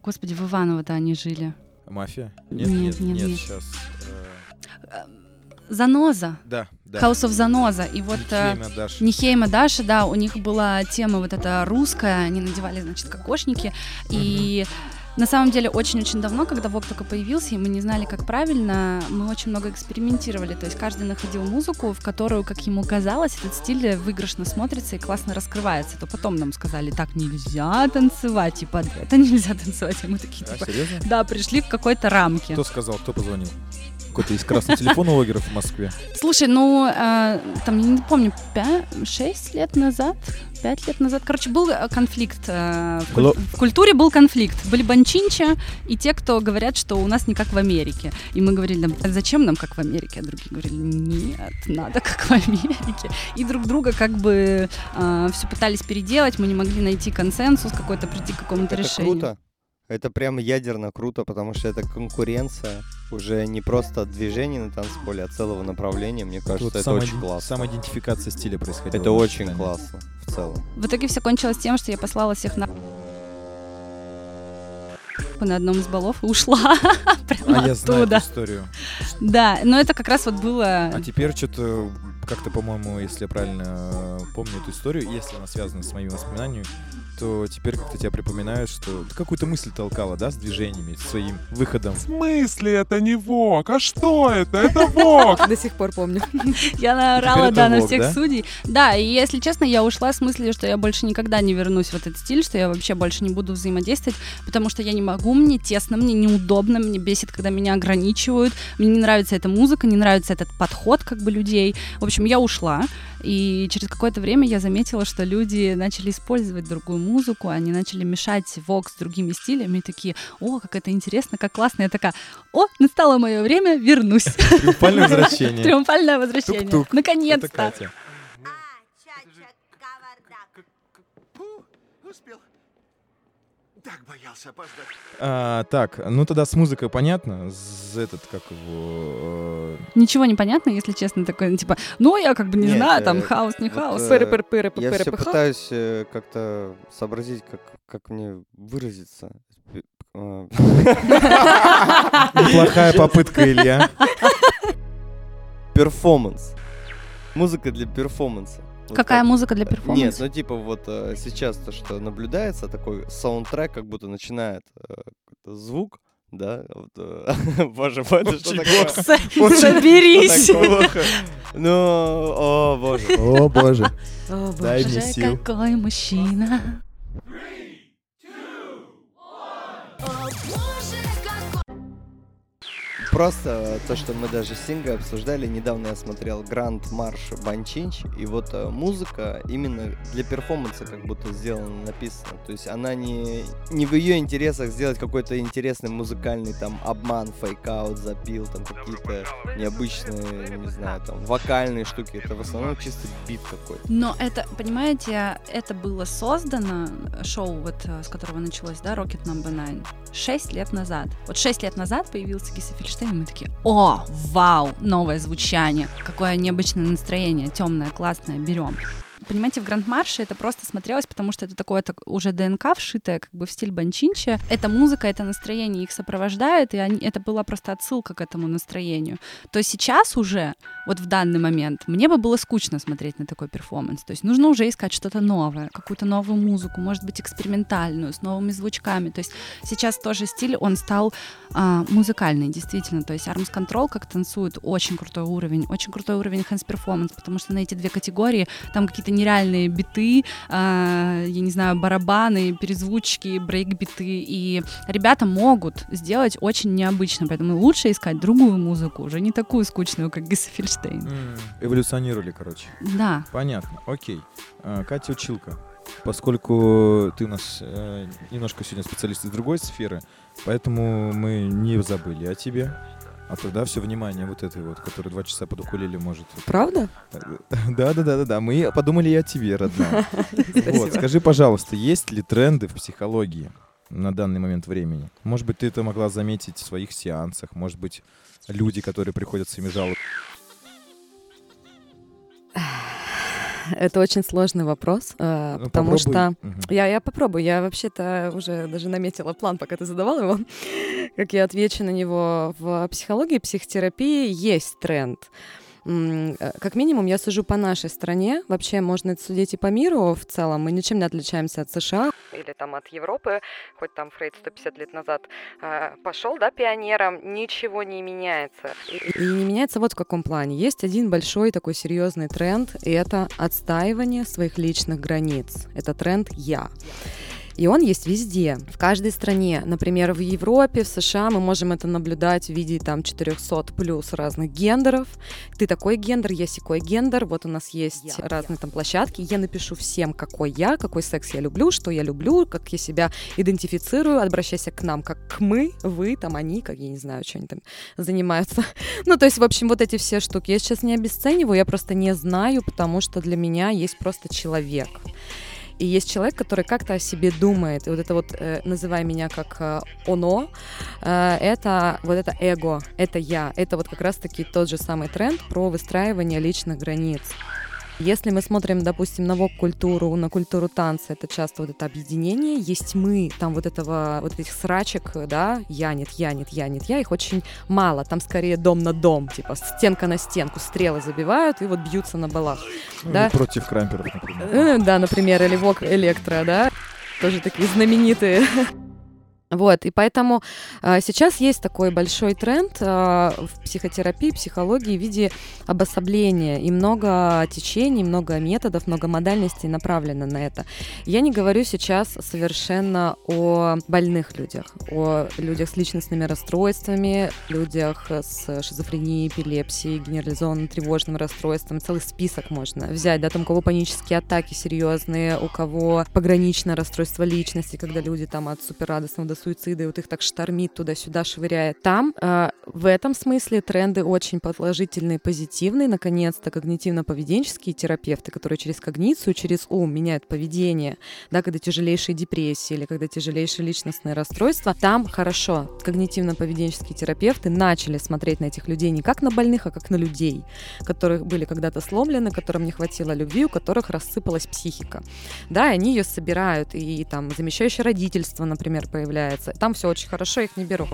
Господи, в Иваново-то они жили. Мафия? Нет, Нет, нет, нет, сейчас. Заноза. Да, да. House of Заноза. И вот... а, Никейма, Даша. Нихейма Даша, да, у них была тема вот эта русская, они надевали, значит, кокошники, и на самом деле очень-очень давно, когда Вок только появился, и мы не знали, как правильно, мы очень много экспериментировали, то есть каждый находил музыку, в которую, как ему казалось, этот стиль выигрышно смотрится и классно раскрывается, то потом нам сказали, так нельзя танцевать, типа, это нельзя танцевать, и мы такие, А, типа, серьезно? да, пришли к какой-то рамке. Кто сказал, кто позвонил? Какой-то из красного телефона у логеров в Москве. Слушай, ну, э, там, я не помню, 6 лет назад, 5 лет назад, короче, был э, конфликт. э, в, куль- в культуре был конфликт. Были банчинчи и те, кто говорят, что у нас не как в Америке. И мы говорили, «Да, а зачем нам как в Америке? А другие говорили, нет, надо как в Америке. И друг друга как бы все пытались переделать, мы не могли найти консенсус какой-то, прийти к какому-то Это решению. круто. Это прям ядерно круто, потому что это конкуренция уже не просто движение на танцполе, а целого направления. Мне кажется, Вот это очень самоиден- классно. Самоидентификация стиля происходила. Это очень Амстердаме. классно в целом. В итоге все кончилось тем, что я послала всех на на одном из баллов и ушла [laughs] прямо А я знаю эту историю. Да, но это как раз вот было... А теперь что-то как-то, по-моему, если я правильно э, помню эту историю, если она связана с моими воспоминаниями, то теперь как-то тебя припоминают, что ты какую-то мысль толкала, да, с движениями, своим выходом. В смысле это не Вок? А что это? Это Вок! [laughs] До сих пор помню. [laughs] Я наорала, да, на всех судей. Да, и если честно, я ушла с мыслью, что я больше никогда не вернусь в этот стиль, что я вообще больше не буду взаимодействовать, потому что я не могу, мне тесно, мне неудобно, мне бесит, когда меня ограничивают, мне не нравится эта музыка, не нравится этот подход как бы людей. В общем, я ушла, и через какое-то время я заметила, что люди начали использовать другую музыку, они начали мешать вок с другими стилями, и такие, о, как это интересно, как классно. Я такая, о, настало мое время, вернусь. Триумфальное возвращение. [laughs] Триумфальное возвращение. Наконец-то. Катя. Успел. Так боялся опоздать. А, так, ну тогда с музыкой понятно. С этот, как его... э, Ничего не понятно, если честно, такое, ну, типа, ну, я как бы не Нет, знаю, э, там хаос, не вот, хаос. э, пыры пыры пыры Я все пытаюсь э, как-то сообразить, как, как мне выразиться. Э, Неплохая попытка, Илья. Перформанс. Музыка для перформанса. Вот Какая как- музыка для Нет, перформанса? ну типа вот э, сейчас то, что наблюдается, такой саундтрек, как будто начинает э, какой-то звук, да, вот, э, [laughs] боже мой, это что такое? [laughs] Соберись. Ну, о боже. О, боже. О, боже. мне Боже, сил. какой мужчина. Просто то, что мы даже с обсуждали, недавно я смотрел Гранд Марш Банчинч, и вот э, музыка именно для перформанса как будто сделана, написана. То есть она не, не в ее интересах сделать какой-то интересный музыкальный там обман, фейкаут, запил, там какие-то необычные, не знаю, там вокальные штуки. Это в основном чисто бит какой-то. Но это, понимаете, это было создано, э, шоу, вот э, с которого началось, да, Rocket Number Nine, 6 лет назад. Вот 6 лет назад появился Гиса И мы такие, о, вау, новое звучание, какое необычное настроение, темное, классное, берем. Понимаете, в Гранд Марше это просто смотрелось, потому что это такое так, уже ДНК вшитое, как бы в стиль Банчинча. Эта музыка, это настроение их сопровождает, и они, это была просто отсылка к этому настроению. То сейчас уже, вот в данный момент, мне бы было скучно смотреть на такой перформанс. То есть нужно уже искать что-то новое, какую-то новую музыку, может быть, экспериментальную, с новыми звучками. То есть сейчас тоже стиль, он стал а, музыкальный, действительно. То есть Arms Control, как танцует, очень крутой уровень, очень крутой уровень hands performance, потому что на эти две категории там какие-то нереальные биты, а, я не знаю, барабаны, перезвучки, брейк-биты, и ребята могут сделать очень необычно, поэтому лучше искать другую музыку, уже не такую скучную, как Гисса Фельштейн. Эволюционировали, короче. Да. Понятно, окей. А, Катя Училка, поскольку ты у нас э, немножко сегодня специалист из другой сферы, поэтому мы не забыли о тебе. А тогда все внимание вот этой вот, который два часа под укулеле может. Правда? Да, да, да, да, да. Мы подумали и о тебе, родная. [laughs] Вот, скажи, пожалуйста, есть ли тренды в психологии на данный момент времени? Может быть, ты это могла заметить в своих сеансах, может быть, люди, которые приходят с своими жалобами. [laughs] Это очень сложный вопрос, э, Ну, потому попробуй. что Мгм. я, я попробую. Я вообще-то уже даже наметила план, пока ты задавал его, как я отвечу на него. В психологии, психотерапии есть тренд. Э, Как минимум, я сужу по нашей стране. Вообще, можно это судить и по миру в целом. Мы ничем не отличаемся от США. Или там от Европы, хоть там Фрейд 150 лет назад пошел, да, пионером, ничего не меняется. И и не меняется вот в каком плане. Есть один большой такой серьезный тренд, и это отстаивание своих личных границ. Это тренд «я». И он есть везде, в каждой стране. Например, в Европе, в США мы можем это наблюдать в виде там 400 плюс разных гендеров. Ты такой гендер, я секой гендер. Вот у нас есть разные там площадки. Я напишу всем, какой я, какой секс я люблю, что я люблю, как я себя идентифицирую. Обращайся к нам как к мы, вы, там они, как я не знаю, что они там занимаются. [laughs] Ну, то есть, в общем, вот эти все штуки. Я сейчас не обесцениваю, я просто не знаю, потому что для меня есть просто человек. И есть человек, который как-то о себе думает. И вот это вот, э, называй меня как э, оно, э, это вот это эго, это я. Это вот как раз-таки тот же самый тренд про выстраивание личных границ. Если мы смотрим, допустим, на вок-культуру, на культуру танца, это часто вот это объединение, есть мы, там вот этого, вот этих срачек, да, я нет, я нет, я нет, я, их очень мало, там скорее дом на дом, типа стенка на стенку, стрелы забивают и вот бьются на балах. Ну, Да. против крамперов, например. Э, Да, например, или Вок Электро, да, тоже такие знаменитые. Вот, и поэтому э, сейчас есть такой большой тренд э, в психотерапии, психологии в виде обособления, и много течений, много методов, много модальностей направлено на это. Я не говорю сейчас совершенно о больных людях, о людях с личностными расстройствами, людях с шизофренией, эпилепсией, генерализованным тревожным расстройством. Целый список можно взять, да, там у кого панические атаки серьезные, у кого пограничное расстройство личности, когда люди там от суперрадостного до суицида, и вот их так штормит туда-сюда, швыряет. Там э, в этом смысле тренды очень положительные, позитивные. Наконец-то когнитивно-поведенческие терапевты, которые через когницию, через ум меняют поведение, да, когда тяжелейшие депрессии или когда тяжелейшие личностные расстройства, там хорошо. Когнитивно-поведенческие терапевты начали смотреть на этих людей не как на больных, а как на людей, которых были когда-то сломлены, которым не хватило любви, у которых рассыпалась психика. Да, и они ее собирают, и там замещающее родительство, например, появляется. Там все очень хорошо, их не беру.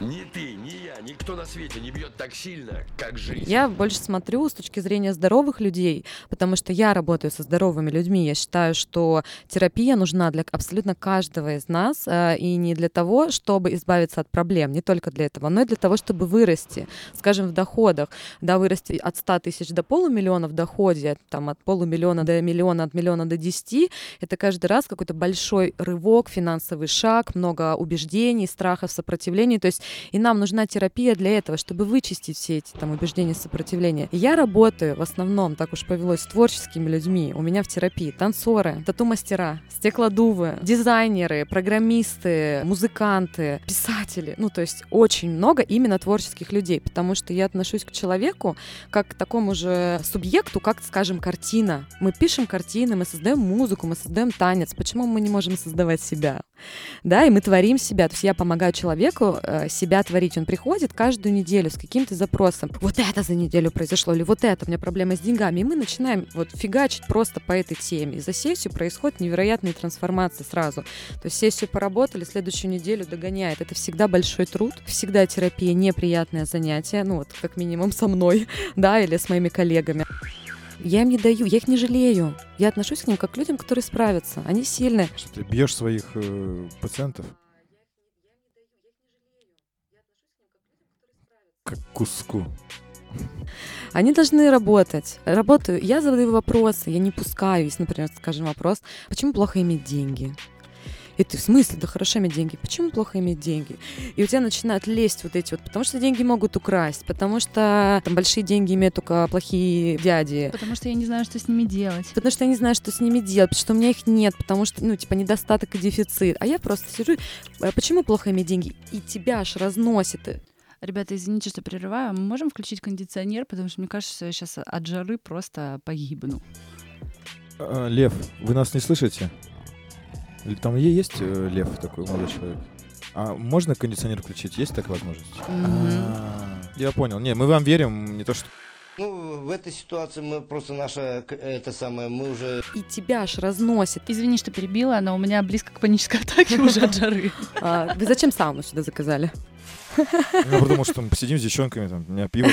Ни ты, ни я, никто на свете не бьет так сильно, как жизнь. Я больше смотрю с точки зрения здоровых людей, потому что я работаю со здоровыми людьми. Я считаю, что терапия нужна для абсолютно каждого из нас, э, и не для того, чтобы избавиться от проблем, не только для этого, но и для того, чтобы вырасти, скажем, в доходах, да, вырасти от 100 тысяч до полумиллиона в доходе, там, от полумиллиона до миллиона, от миллиона до 10, это каждый раз какой-то большой рывок, финансовый шаг, много много убеждений, страхов, сопротивлений. То есть и нам нужна терапия для этого, чтобы вычистить все эти там убеждения, сопротивления. И я работаю в основном, так уж повелось, с творческими людьми. У меня в терапии танцоры, тату-мастера, стеклодувы, дизайнеры, программисты, музыканты, писатели. Ну, то есть очень много именно творческих людей, потому что я отношусь к человеку как к такому же субъекту, как, скажем, картина. Мы пишем картины, мы создаем музыку, мы создаем танец. Почему мы не можем создавать себя? Да, и мы творим себя. То есть я помогаю человеку э, себя творить. Он приходит каждую неделю с каким-то запросом. Вот это за неделю произошло, или вот это, у меня проблема с деньгами. И мы начинаем вот фигачить просто по этой теме. И за сессию происходят невероятные трансформации сразу. То есть сессию поработали, следующую неделю догоняет. Это всегда большой труд, всегда терапия неприятное занятие, ну вот как минимум со мной, [laughs] да, или с моими коллегами. Я им не даю, я их не жалею. Я отношусь к ним как к людям, которые справятся. Они сильные. Что ты бьешь своих э, пациентов? Как к куску. Они должны работать. Работаю. Я задаю вопросы, я не пускаю. Если, например, скажем, вопрос, почему плохо иметь деньги? И ты в смысле, да хорошо иметь деньги. Почему плохо иметь деньги? И у тебя начинают лезть вот эти вот, потому что деньги могут украсть, потому что там большие деньги имеют только плохие дяди. Потому что я не знаю, что с ними делать. Потому что я не знаю, что с ними делать, потому что у меня их нет, потому что, ну, типа, недостаток и дефицит. А я просто сижу, «А почему плохо иметь деньги? И тебя аж разносит. Ребята, извините, что прерываю. Мы можем включить кондиционер, потому что мне кажется, что я сейчас от жары просто погибну. А, Лев, вы нас не слышите? Или Там есть э, Лев такой молодой человек? А можно кондиционер включить? Есть такая возможность? А, Я понял. Не, мы вам верим, не то что... Ну, в этой ситуации мы просто наша, это самое, мы уже... И тебя аж разносит. Извини, что перебила, но у меня близко к панической атаке уже от жары. А, вы зачем сауну сюда заказали? Я подумал, что мы посидим с девчонками, там, у меня пиво.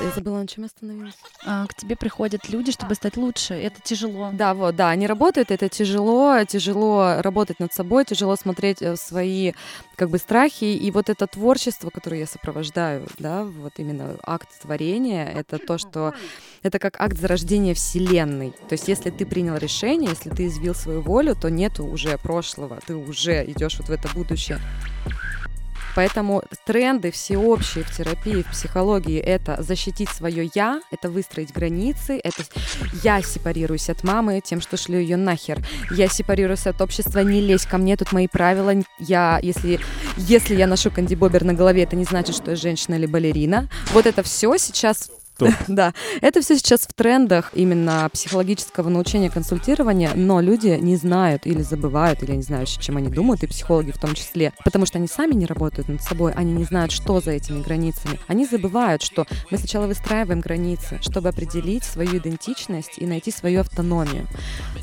Я забыла, на чем я остановилась. А, К тебе приходят люди, чтобы стать лучше. Это тяжело. Да, вот, да, они работают, это тяжело, тяжело работать над собой, тяжело смотреть э, свои, как бы, страхи, и вот это творчество, которое я сопровождаю, да, вот именно акт творения, это то, что, это как акт зарождения Вселенной, то есть если ты принял решение, если ты извил свою волю, то нету уже прошлого, ты уже идешь вот в это будущее. Поэтому тренды всеобщие в терапии, в психологии — это защитить свое «я», это выстроить границы, это я сепарируюсь от мамы тем, что шлю ее нахер. Я сепарируюсь от общества, не лезь ко мне, тут мои правила. Я, если, если я ношу кандибобер на голове, это не значит, что я женщина или балерина. Вот это все сейчас [laughs] Да, это все сейчас в трендах именно психологического научения, консультирования, но люди не знают или забывают, или не знаю, чем они думают, и психологи в том числе, потому что они сами не работают над собой, они не знают, что за этими границами. Они забывают, что мы сначала выстраиваем границы, чтобы определить свою идентичность и найти свою автономию.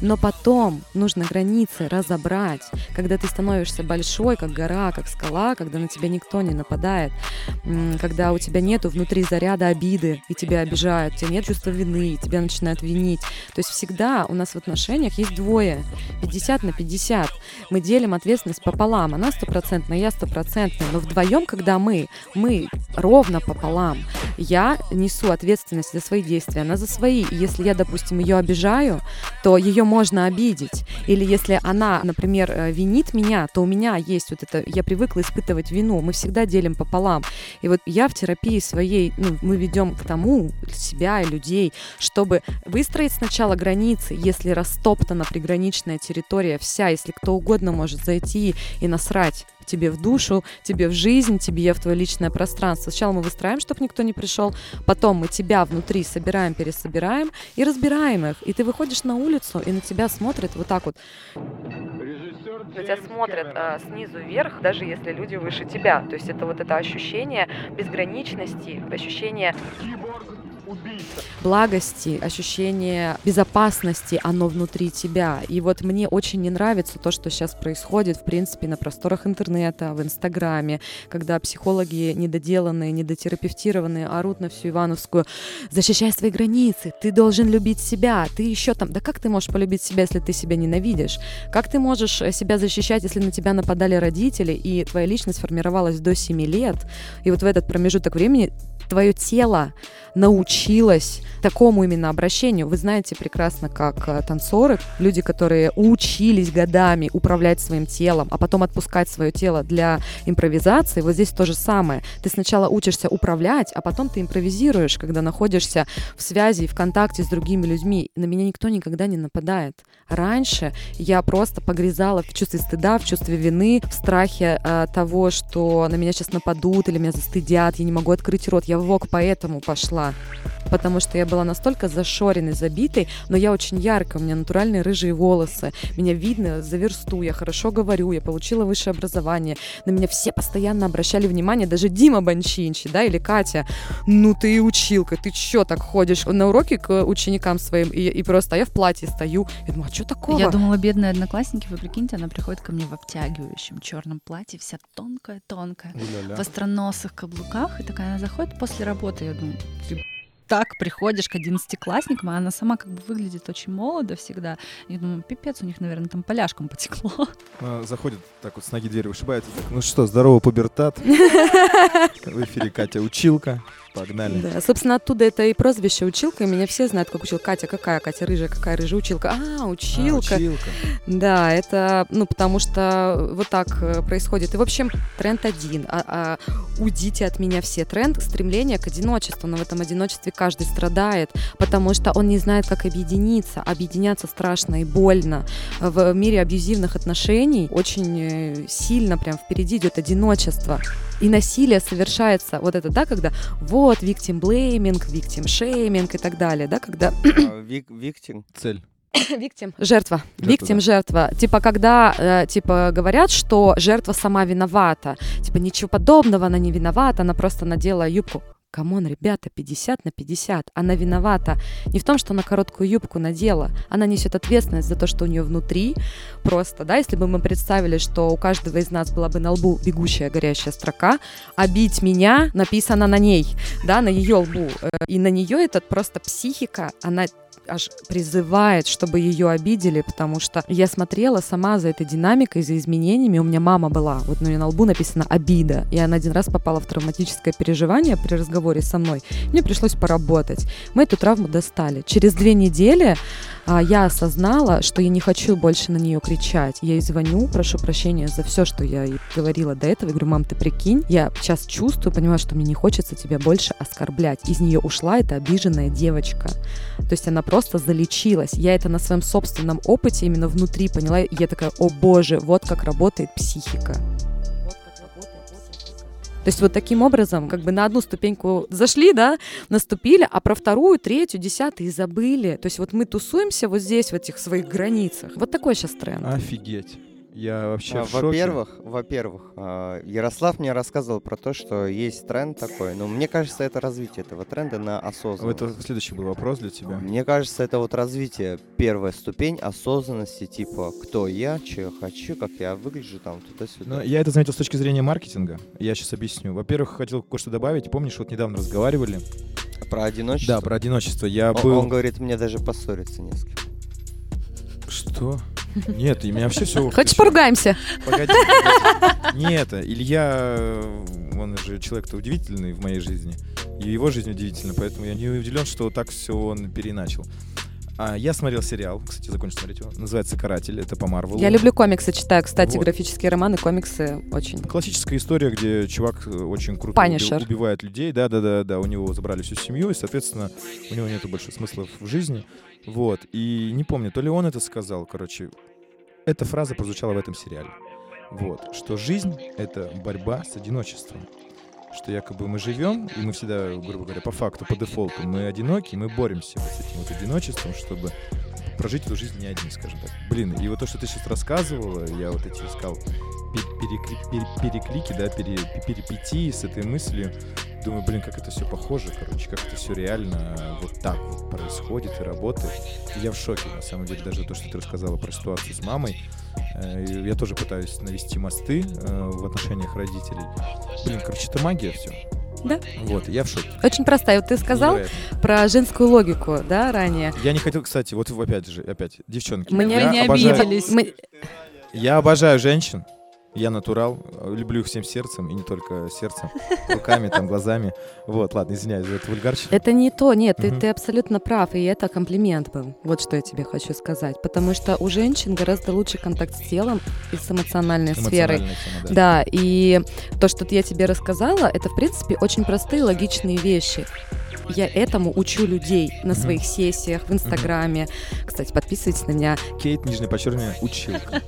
Но потом нужно границы разобрать, когда ты становишься большой, как гора, как скала, когда на тебя никто не нападает, когда у тебя нету внутри заряда обиды, и тебя обижают, у тебя нет чувства вины, тебя начинают винить. То есть всегда у нас в отношениях есть двое, 50 на 50. Мы делим ответственность пополам, она стопроцентная, я стопроцентная, но вдвоем, когда мы, мы ровно пополам, я несу ответственность за свои действия, она за свои. И если я, допустим, ее обижаю, то ее можно обидеть. Или если она, например, э, винит меня, то у меня есть вот это, я привыкла испытывать вину, мы всегда делим пополам. И вот я в терапии своей, ну, мы ведем к тому, себя и людей, чтобы выстроить сначала границы, если растоптана приграничная территория вся, если кто угодно может зайти и насрать тебе в душу, тебе в жизнь, тебе в твое личное пространство. Сначала мы выстраиваем, чтобы никто не пришел, потом мы тебя внутри собираем, пересобираем и разбираем их. И ты выходишь на улицу, и на тебя смотрят вот так вот. На тебя смотрят э, снизу вверх, даже если люди выше тебя. То есть это вот это ощущение безграничности, ощущение благости, ощущение безопасности, оно внутри тебя. И вот мне очень не нравится то, что сейчас происходит, в принципе, на просторах интернета, в Инстаграме, когда психологи недоделанные, недотерапевтированные орут на всю Ивановскую «Защищай свои границы, ты должен любить себя, ты еще там...» Да как ты можешь полюбить себя, если ты себя ненавидишь? Как ты можешь э, себя защищать, если на тебя нападали родители, и твоя личность формировалась до 7 лет, и вот в этот промежуток времени твое тело научилась такому именно обращению. Вы знаете прекрасно, как э, танцоры, люди, которые учились годами управлять своим телом, а потом отпускать свое тело для импровизации, вот здесь то же самое. Ты сначала учишься управлять, а потом ты импровизируешь, когда находишься в связи и в контакте с другими людьми. На меня никто никогда не нападает. Раньше я просто погрязала в чувстве стыда, в чувстве вины, в страхе э, того, что на меня сейчас нападут или меня застыдят, я не могу открыть рот. Я в ВОК поэтому пошла потому что я была настолько зашоренной, забитой, но я очень яркая, у меня натуральные рыжие волосы, меня видно за версту, я хорошо говорю, я получила высшее образование, на меня все постоянно обращали внимание, даже Дима Банчинчи, да, или Катя, ну ты и училка, ты чё так ходишь? На уроки к ученикам своим, и, и просто а я в платье стою, я думаю, а что такого? Я думала, бедные одноклассники, вы прикиньте, она приходит ко мне в обтягивающем черном платье, вся тонкая-тонкая, в остроносых каблуках, и такая она заходит после работы, я думаю, ты так приходишь к одиннадцатиклассникам, а она сама как бы выглядит очень молодо всегда. Я думаю, пипец, у них, наверное, там поляшком потекло. Заходит так вот с ноги дверь вышибает. ну что, здорово, пубертат. [laughs] В эфире Катя Училка. Погнали. Да, собственно, оттуда это и прозвище училка, и меня все знают как училка. Катя какая? Катя рыжая, какая рыжая училка? А, А, училка. Училка. Да, это, ну, потому что вот так э, происходит. И, в общем, тренд один. А, а, уйдите от меня все. Тренд стремление к одиночеству. Но в этом одиночестве каждый страдает, потому что он не знает, как объединиться. Объединяться страшно и больно. В мире абьюзивных отношений очень э, сильно прям впереди идет одиночество. И насилие совершается, вот это, да, когда вот, victim blaming, victim shaming и так далее, да, когда А, [clears throat] Виктим. Цель. [coughs] Виктим. Жертва. Виктим, жертва. Типа, когда, э, типа, говорят, что жертва сама виновата. Типа, ничего подобного, она не виновата, она просто надела юбку. Come on, ребята, 50 на 50. Она виновата не в том, что она короткую юбку надела. Она несет ответственность за то, что у нее внутри. Просто, да, если бы мы представили, что у каждого из нас была бы на лбу бегущая горящая строка, «Обидь меня» написано на ней, да, на ее лбу. Э, И на нее это просто психика, она аж призывает, чтобы ее обидели, потому что я смотрела сама за этой динамикой, за изменениями. У меня мама была, вот у нее на лбу написано «обида», и она один раз попала в травматическое переживание при разговоре со мной. Мне пришлось поработать. Мы эту травму достали. Через две недели а, я осознала, что я не хочу больше на нее кричать. Я ей звоню, прошу прощения за все, что я ей говорила до этого. Я говорю, мам, ты прикинь, я сейчас чувствую, понимаю, что мне не хочется тебя больше оскорблять. Из нее ушла эта обиженная девочка. То есть она просто залечилась. Я это на своем собственном опыте именно внутри поняла. Я такая, о боже, вот как работает психика. То есть вот таким образом, как бы на одну ступеньку зашли, да, наступили, а про вторую, третью, десятую и забыли. То есть вот мы тусуемся вот здесь, в этих своих границах. Вот такой сейчас тренд. Офигеть. Я вообще А, в шоке. Во-первых, во-первых, а, Ярослав мне рассказывал про то, что есть тренд такой, но мне кажется, это развитие этого тренда на осознанность. Это следующий был вопрос для тебя. Мне кажется, это вот развитие, первая ступень осознанности, типа, кто я, что я хочу, как я выгляжу, там, туда-сюда. Но я это заметил с точки зрения маркетинга. Я сейчас объясню. Во-первых, хотел кое-что добавить. Помнишь, вот недавно разговаривали. Про одиночество? Да, про одиночество. Я Он, был... он говорит, мне даже поссориться не с кем. Что? Нет, и меня вообще все... Хочешь поругаемся? Погоди, погоди. Не это. Илья, он же человек-то удивительный в моей жизни. И его жизнь удивительна, поэтому я не удивлен, что так все он переначал. А, я смотрел сериал, кстати, закончил смотреть его. Называется «Каратель». Это по Марвелу. Я люблю комиксы, читаю, кстати, Вот. графические романы, комиксы очень. Классическая история, где чувак э, очень круто Панишер. уби- убивает людей. Да, да, да, да. У него забрали всю семью, и, соответственно, у него нету больше смысла в жизни. Вот. И не помню, то ли он это сказал, короче. Эта фраза прозвучала в этом сериале. Вот. Что жизнь — это борьба с одиночеством. Что якобы мы живем, и мы всегда, грубо говоря, по факту, по дефолту, мы одиноки, мы боремся вот с этим вот одиночеством, чтобы прожить эту жизнь не один, скажем так. Блин, и вот то, что ты сейчас рассказывала, я вот эти искал пе- перекли- пере- переклики, да, пере- перипетии с этой мыслью. Думаю, блин, как это все похоже, короче, как это все реально вот так вот происходит и работает. И я в шоке, на самом деле, даже то, что ты рассказала про ситуацию с мамой. Э, Я тоже пытаюсь навести мосты э, в отношениях родителей. Блин, короче, это магия все. Да. Вот, я в шоке. Очень простая. Вот ты сказал Невероятно. про женскую логику, да, ранее. Я не хотел, кстати, вот опять же, опять, девчонки. Мы не, не обожаю- обиделись. Мы- Я обожаю женщин. Я натурал, люблю их всем сердцем, и не только сердцем, руками, там, глазами. Вот, ладно, извиняюсь за это вульгарщик. Это не то, нет, ты, ты абсолютно прав, и это комплимент был. Вот что я тебе хочу сказать. Потому что у женщин гораздо лучше контакт с телом и с эмоциональной сферой. Тема, да. Да, и то, что я тебе рассказала, это, в принципе, очень простые логичные вещи. Я этому учу людей на Мгм. своих сессиях, в Инстаграме. Кстати, подписывайтесь на меня. Кейт, нижнее подчеркивание, училка.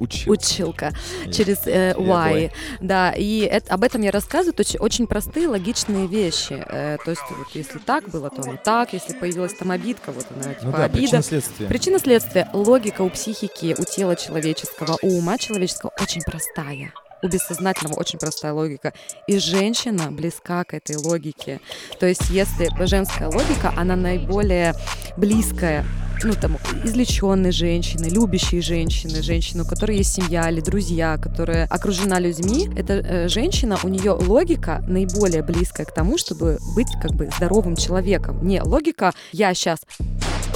Училка. Училка. Через э, Y. понял. Да, и это- об этом я рассказываю. То есть очень простые, логичные вещи. Э, то есть вот если так было, то оно так. Если появилась там обидка, вот она типа Ну да, обида. причина-следствие. Причина следствия. Логика у психики, у тела человеческого, у ума человеческого очень простая. У бессознательного очень простая логика. И женщина близка к этой логике. То есть, если женская логика, она наиболее близкая ну, там, излеченной женщины, любящей женщины, женщины, у которой есть семья или друзья, которая окружена людьми, эта э, женщина, у нее логика наиболее близкая к тому, чтобы быть как бы здоровым человеком. Не логика «я сейчас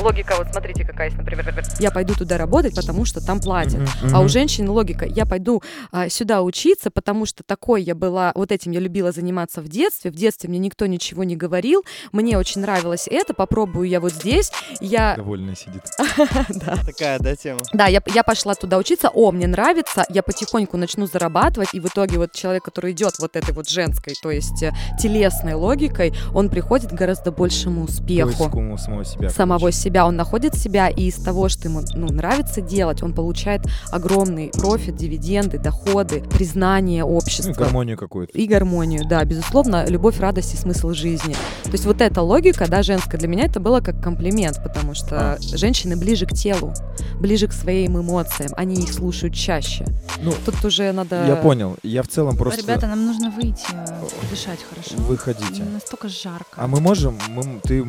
Логика, вот смотрите, какая есть, например, я пойду туда работать, потому что там платят. Мгм, А у женщин логика, я пойду а, сюда учиться, потому что такой я была, вот этим я любила заниматься в детстве. В детстве мне никто ничего не говорил, мне очень нравилось это, попробую я вот здесь. Я, Довольно сидит. [laughs] да, Такая, да, тема? да, я, я пошла туда учиться, о, мне нравится, я потихоньку начну зарабатывать, и в итоге вот человек, который идет вот этой вот женской, то есть э, телесной логикой, он приходит к гораздо большему успеху Поиску самого себя. самого себя, он находит себя, и из того, что ему ну, нравится делать, он получает огромный профит, дивиденды, доходы, признание Ну, и общества. гармонию какую-то. И гармонию, да, безусловно, любовь, радость и смысл жизни. То есть вот эта логика, да, женская, для меня это было как комплимент, потому что женщины ближе к телу, ближе к своим эмоциям, они их слушают чаще. Ну, Тут уже надо... Я понял. Я в целом просто... Ребята, нам нужно выйти, э, дышать хорошо. Выходите. Настолько жарко. А мы можем? Мы, ты,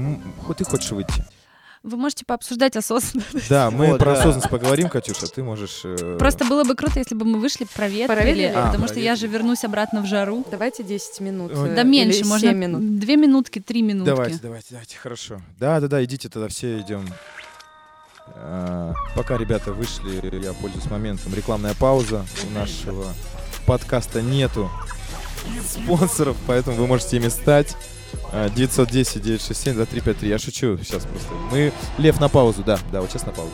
ты хочешь выйти? Вы можете пообсуждать осознанность. [laughs] Да, мы Вот, про да. осознанность поговорим, Катюша. Ты можешь... э, Просто было бы круто, если бы мы вышли, проветрили, Проветрили? А, потому что я же вернусь обратно в жару. Давайте 10 минут. Э, Да или меньше, можно 7 минут. две минутки, три минутки. Давайте, давайте, давайте, хорошо. Да, да, да, идите тогда, все идем. А, Пока ребята вышли, я пользуюсь моментом. Рекламная пауза. У нашего подкаста нету спонсоров, поэтому вы можете ими стать. А, 910 967 2353. Я шучу сейчас просто. Мы Лев на паузу, да, да, вот сейчас на паузу.